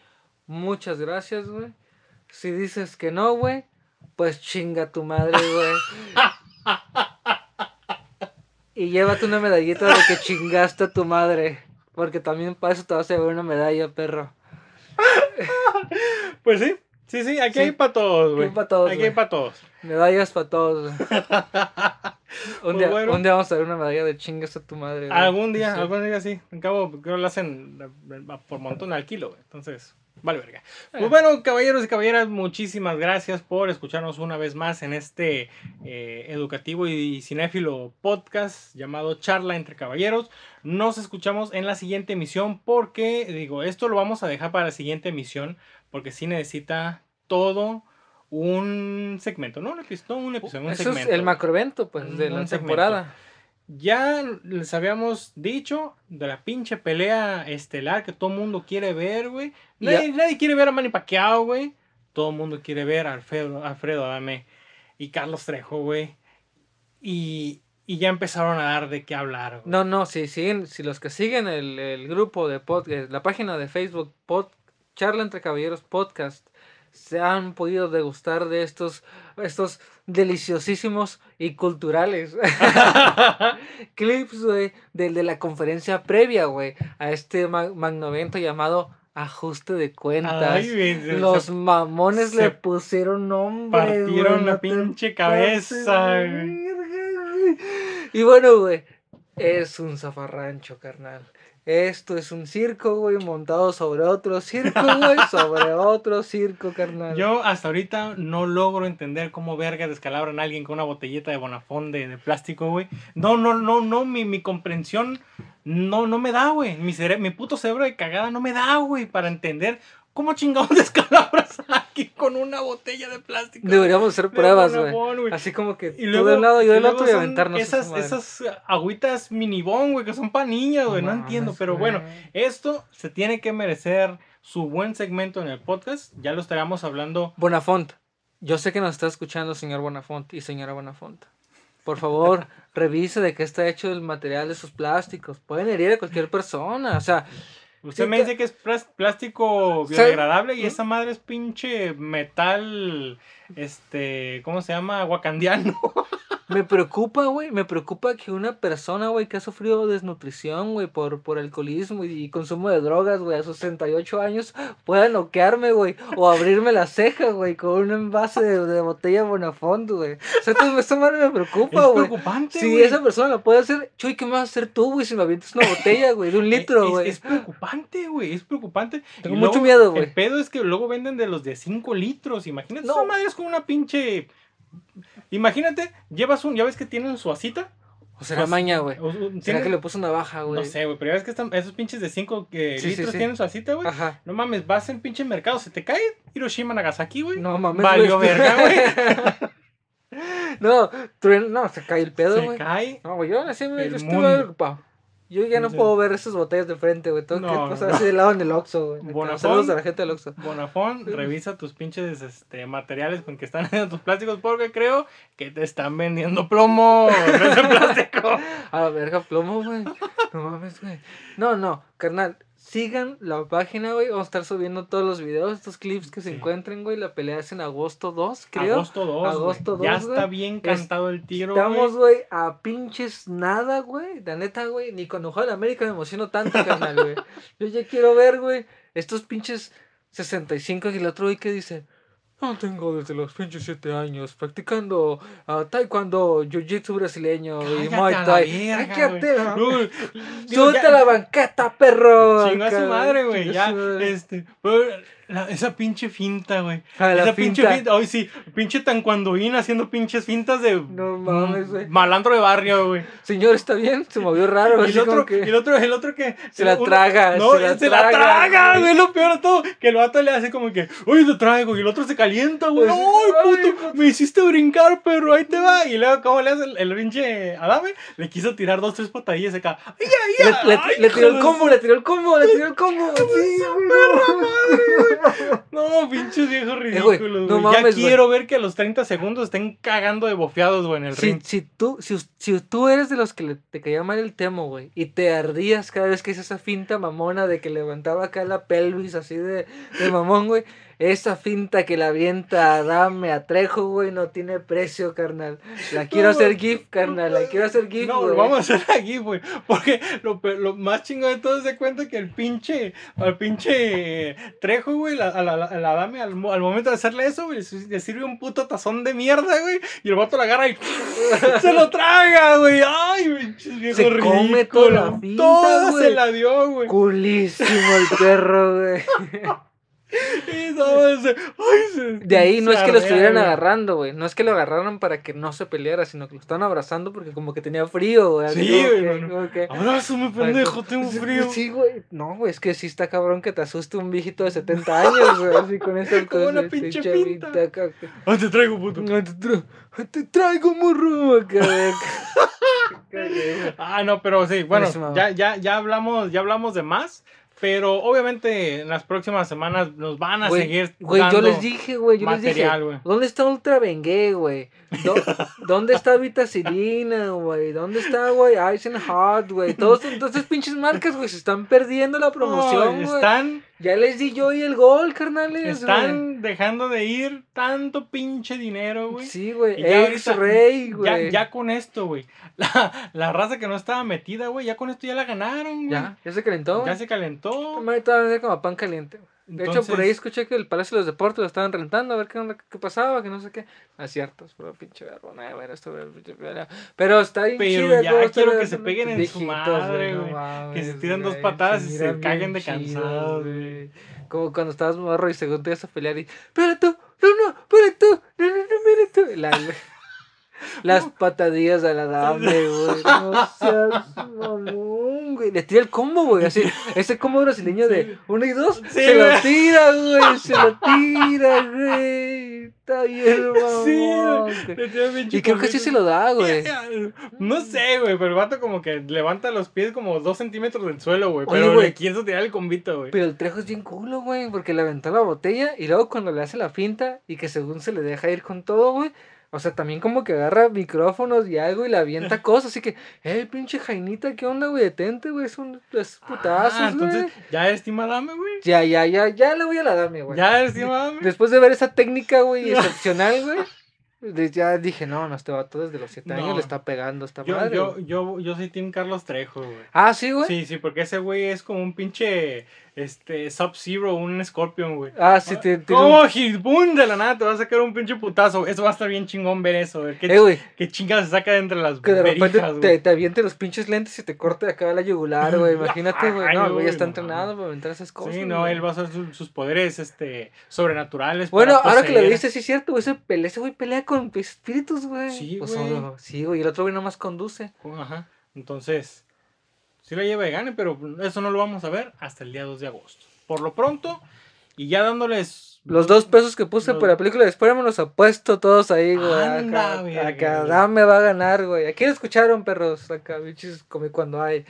muchas gracias, güey. Si dices que no, güey, Pues chinga tu madre, güey. y llévate una medallita de que chingaste a tu madre. Porque también para eso te vas a llevar una medalla, perro. Pues sí, sí, sí, aquí Sí. hay para todos, güey. Aquí hay pa' todos, Aquí güey. hay para todos. Medallas para todos. güey. *laughs* Un, día, bueno. un día vamos a ver una medalla de chingas a tu madre. güey. Algún día, Sí. algún día sí. Al cabo, creo que lo hacen por montón al kilo, güey. Entonces, vale verga. Pues Eh. bueno, caballeros y caballeras, muchísimas gracias por escucharnos una vez más en este eh, educativo y cinéfilo podcast llamado Charla entre Caballeros. Nos escuchamos en la siguiente emisión porque, digo, esto lo vamos a dejar para la siguiente emisión porque sí necesita todo un segmento, no un episodio, un episodio, un Eso segmento. es el macroevento, pues, de la segmento. Ya les habíamos dicho de la pinche pelea estelar que todo el mundo quiere ver, güey. Nadie, nadie quiere ver a Manny Pacquiao, güey. Todo el mundo quiere ver a Alfredo, Alfredo Adame y Carlos Trejo, güey. Y, y ya empezaron a dar de qué hablar, güey. No, no, si siguen, si los que siguen el, el grupo de podcast, la página de Facebook, pod, Charla entre Caballeros Podcast, se han podido degustar de estos, estos deliciosísimos y culturales *laughs* clips, güey, del de la conferencia previa, güey, a este ma- magno evento llamado Ajuste de Cuentas. Ay, Los se mamones se le pusieron nombre. partieron la no pinche cabeza, de. Y bueno, güey, es un zafarrancho, carnal. Esto es un circo, güey, montado sobre otro circo, güey, *laughs* sobre otro circo, carnal. Yo hasta ahorita no logro entender cómo verga descalabran a alguien con una botellita de Bonafón de, de plástico, güey. No, no, no, no, mi, mi comprensión no, no me da, güey. Mi, cere- mi puto cerebro de cagada no me da, güey, para entender cómo chingados *laughs* descalabras a alguien con una botella de plástico. Deberíamos hacer pruebas, güey. Así como que Y tú luego, de un lado, yo del otro y aventarnos. esas, esas agüitas minibón, güey, que son para niñas, güey. No, entiendo, pero bueno, esto se tiene que merecer su buen segmento en el podcast. Ya lo estaremos hablando Bonafont. Yo sé que nos está escuchando, señor Bonafont y señora Bonafont. Por favor, *laughs* revise de qué está hecho el material de sus plásticos. Pueden herir a cualquier persona. O sea, Usted Sí, me dice que es plástico Sí. biodegradable y esa madre es pinche metal, este, ¿cómo se llama? Wakandiano. *laughs* me preocupa, güey. Me preocupa que una persona, güey, que ha sufrido desnutrición, güey, por, por alcoholismo y, consumo de drogas, güey, a sus 68 años, pueda noquearme, güey. O abrirme la ceja, güey, con un envase de, de botella Bonafont, güey. O sea, entonces, esa madre me preocupa, es güey. preocupante, Si güey. esa persona lo puede hacer, Chuy, ¿qué me vas a hacer tú, güey? Si me avientas una botella, güey, de un *laughs* litro, Es- güey. Es, preocupante, güey, es preocupante. Tengo Y mucho luego, miedo, güey. El pedo es que luego venden de los de 5 litros. Imagínate, No. esa madre es con una pinche... Imagínate, llevas un, ya ves que tienen su asita. O será maña, güey. ¿Será que le puso una baja, güey? No sé, güey, pero ya ves que están, esos pinches de 5 Sí, sí, litros sí. tienen su asita, güey. Ajá. No mames, vas en pinche mercado, se te cae Hiroshima Nagasaki, güey. No mames, Valió verga, güey. *laughs* no, no, se cae el pedo, Se güey. cae. No, güey, yo así me muy preocupado. Yo ya no Sí. puedo ver esas botellas de frente, güey. Tengo No, que pasar no. así de lado en el Oxxo, güey. Saludos a la gente del Oxxo. Bonafón, revisa tus pinches este, materiales con que están *laughs* en tus plásticos porque creo que te están vendiendo plomo *laughs* en plástico. A la verga, plomo, güey. No mames, güey. No, no, carnal. Sigan la página, güey. Vamos a estar subiendo todos los videos, estos clips que se encuentren, güey. La pelea es en agosto 2, creo. Agosto 2. Agosto Ya 2, está güey. bien cantado el tiro. Estamos, güey. güey, a pinches nada, güey. La neta, güey. Ni cuando juega la América me emociono tanto, *laughs* carnal, güey. Yo ya quiero ver, güey, estos pinches 65 y el otro güey que dice. No tengo desde los pinches 7 años practicando ah, taekwondo, jiu-jitsu brasileño y muay a thai. Cállate, Súbete a la banqueta, perro. Chinga su Acá, madre, güey. Ya, su este. pero la- esa pinche finta, güey. Ah, la esa pinche finta. finta. Ay, sí. Pinche tancuandoín haciendo pinches fintas de. No mames, güey. Malandro de barrio, güey. Señor, ¿está bien? Se movió raro. Y el otro, que- y el otro, el otro que. Se la uno- traga, No, se la se la traga, traga, güey. Lo peor de todo. Que el vato le hace como que, uy, te traigo. Y el otro se calienta, güey. Pues, Ay, puto. Me hiciste brincar, pero ahí te va. Y luego, ¿cómo le hace el, el pinche Adame? Le quiso tirar dos, tres patadillas acá. ¡Ay, ay, Le, ay! le- ay, le tiró el combo, le tiró el combo, le tiró el combo. Sí, güey. *laughs* No, pinches viejos Eh, güey, ridículos, no güey. ya mames, güey. quiero ver que a los 30 segundos estén cagando de bofeados, güey, en el Si, ring. si, tú, si, si tú eres de los que le- te caía mal el temo, güey, y te ardías cada vez que hice esa finta mamona de que levantaba acá la pelvis así de, de mamón, güey, esa finta que la avienta a Dame, a Trejo, güey, no tiene precio, carnal. La quiero No, hacer GIF, carnal, la quiero hacer GIF, No, güey. vamos a hacer aquí, güey. Porque lo, lo más chingo de todo es de cuenta que el pinche, al pinche Trejo, güey, la- a la, a la dame, al, al momento de hacerle eso, güey, le, sirve un puto tazón de mierda, güey. Y el vato la agarra y *laughs* se lo traga, güey. Ay, pinches viejos Se come toda la finta, Toda güey. se la dio, güey. Culísimo el perro, güey. *laughs* De ahí no es que lo estuvieran agarrando, güey. No es que lo agarraran para que no se peleara, sino que lo estaban abrazando porque como que tenía frío, güey. Sí, güey, Abrázame, pendejo, tengo frío. Sí, güey. No, güey, es que sí está cabrón que te asuste un viejito de 70 años, güey. Así con esas *laughs* cosas. una pinche pinta. Ah, te traigo, puto. Te, tra- te traigo morro. *laughs* Ah, no, pero sí, bueno, ya, ya, ya hablamos, ya hablamos de más, pero obviamente en las próximas semanas nos van a seguir Güey, yo les dije, güey, yo les dije. material. ¿Dónde está Ultra Bengue, güey? ¿Dó- ¿Dónde está Vitacilina, güey? ¿Dónde está, güey, Ice and Hot, güey? Todos, todas esas pinches marcas, güey, se están perdiendo la promoción, güey. están, Ya les di yo y el gol, carnales, güey. están dejando de ir tanto pinche dinero, güey. Sí, güey. Y ya X-Ray, Ya, güey. ya con esto, güey. *laughs* La, la raza que no estaba metida, güey, ya con esto ya la ganaron, güey. Ya, ya se calentó. Ya se calentó. Todavía como pan caliente. De hecho, por ahí Entonces- escuché que el Palacio de los Deportes lo estaban rentando, a ver qué, onda, qué pasaba, que no sé qué. No es cierto, es puro pinche verbo, no, bueno, esto. Pero está bien Pero chida ya quiero que se peguen en su madre, güey. mames, Que se tiren dos patadas y se caguen de cansados, güey. Como cuando estabas morro y según te ibas a pelear y... Pero tú, no, no, pero tú, no, no, no, mira tú. La- las patadillas a la dame, güey. No seas mamón, güey. Le tira el combo, güey. Así, ese combo brasileño Sí. de uno y dos. Sí, se lo güey. tira, güey. Se lo tira, güey. Está bien, mamón. Sí, güey. Le tiene bien Y creo que sí se lo da, güey. No sé, güey, pero el vato como que levanta los pies como dos centímetros del suelo, güey. Oye, Pero güey. le quiso tirar el combito, güey. Pero el trejo es bien culo, güey, porque le aventó la botella y luego cuando le hace la finta y que según se le deja ir con todo, güey. O sea, también como que agarra micrófonos y algo y le avienta *laughs* cosas. Así que, hey, pinche Jainita, ¿qué onda, güey? Detente, güey. Es un es putazos, Ah, entonces, güey. ya estima dame, güey. Ya, ya, ya, ya le voy a la dame, güey. Ya estima dame. Después de ver esa técnica, güey, *laughs* excepcional, güey. Ya dije, no, no, este vato desde los 7 años le está pegando esta Yo, madre. yo, güey. yo, yo soy Team Carlos Trejo, güey. Ah, sí, güey. Sí, sí, porque ese güey es como un pinche este, Sub-Zero, un Scorpion, güey. Ah, sí, te, te- ¿Cómo? De la nada te va a sacar un pinche putazo. Eso va a estar bien chingón ver eso, ver qué, Eh, qué chingas se saca de entre las Que de repente te, te aviente los pinches lentes y te corte acá la yugular, güey. Imagínate, güey. No, el güey güey, está no entrenado mames. para aventar esas cosas. Sí, no, él va a usar su- sus poderes este, sobrenaturales. Bueno, ahora que lo viste, sí es cierto, güey. Ese, pelea, ese güey pelea con espíritus, güey. Sí, Pues, güey. sí, güey. Y el otro güey nomás conduce. Ajá. Entonces, sí la lleva de gane, pero eso no lo vamos a ver hasta el día 2 de agosto. Por lo pronto, y ya dándoles. Los dos pesos que puse Los- por la película de Spider-Man los apuesto todos ahí, güey. Anda, Acá, verga, acá dame va a ganar, güey. Aquí lo escucharon, perros. Acá, bichos, come cuando hay.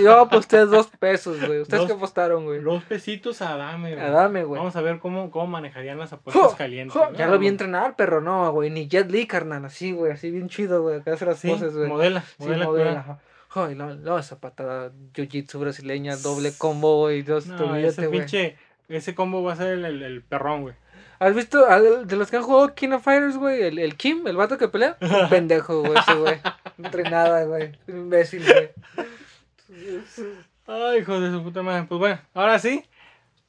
Yo aposté dos pesos, güey. ¿Ustedes Dos- qué apostaron, güey? Los pesitos a Dame, güey. A dame, güey. Vamos a ver cómo, cómo manejarían las apuestas calientes. Ya lo vi entrenar, pero no, güey. Ni Jet Li, carnal. Así, güey. Así bien chido, güey. Acá hacer las Sí, poses, güey. modela, Sí, modela. modela. Ay, no, no, esa patada jiu-jitsu brasileña, doble combo, güey. Dios, No, te ese pinche, ese combo va a ser el, el, el perrón, güey. ¿Has visto al- de los que han jugado King of Fighters, güey? El, el Kim, el vato que pelea. Un *laughs* pendejo, güey, ese güey. No trae nada, güey. Imbécil, güey. Ay, hijo de su puta madre. Pues bueno, ahora sí,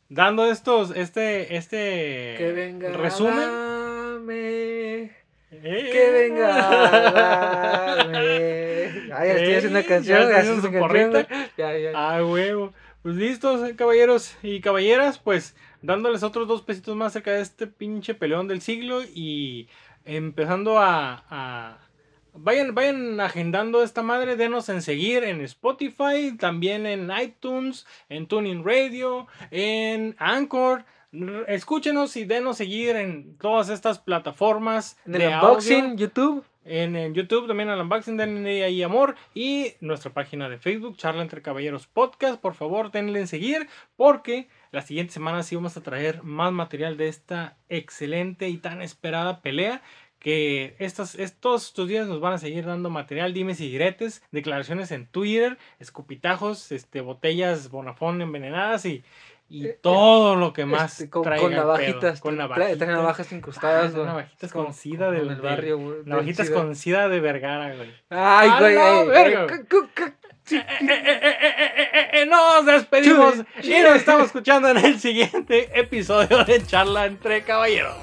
dando estos, este, este Que venga. resumen. Dame, Eh. que venga. Ay, ya estoy Eh, haciendo una canción. ya haciendo canción. Ya, ya. Ah, huevo. Pues listos, eh, caballeros y caballeras, pues dándoles otros dos pesitos más cerca de este pinche peleón del siglo y empezando a... a- Vayan, vayan agendando esta madre, denos en seguir en Spotify, también en iTunes, en Tuning Radio, en Anchor. Escúchenos y denos seguir en todas estas plataformas En el de audio. unboxing, YouTube. En, en YouTube también al unboxing, denle ahí amor. Y nuestra página de Facebook, Charla entre Caballeros Podcast. Por favor, denle en seguir porque La siguiente semana sí vamos a traer más material de esta excelente y tan esperada pelea. Que estos, estos, estos días nos van a seguir dando material, dimes y diretes, declaraciones en Twitter, escupitajos, este, botellas bonafón envenenadas y, y Eh, todo lo que más Este, con, con el pedo. navajitas. Con navajitas. trae navajas incrustadas, güey. navajitas Como- con sida del- del- barrio, güey. Navajitas con sida de Vergara, güey. Ay, ¡A güey. Eh, eh, eh, eh, eh, eh, eh, Nos despedimos y nos estamos escuchando en el siguiente episodio de Charla entre Caballeros.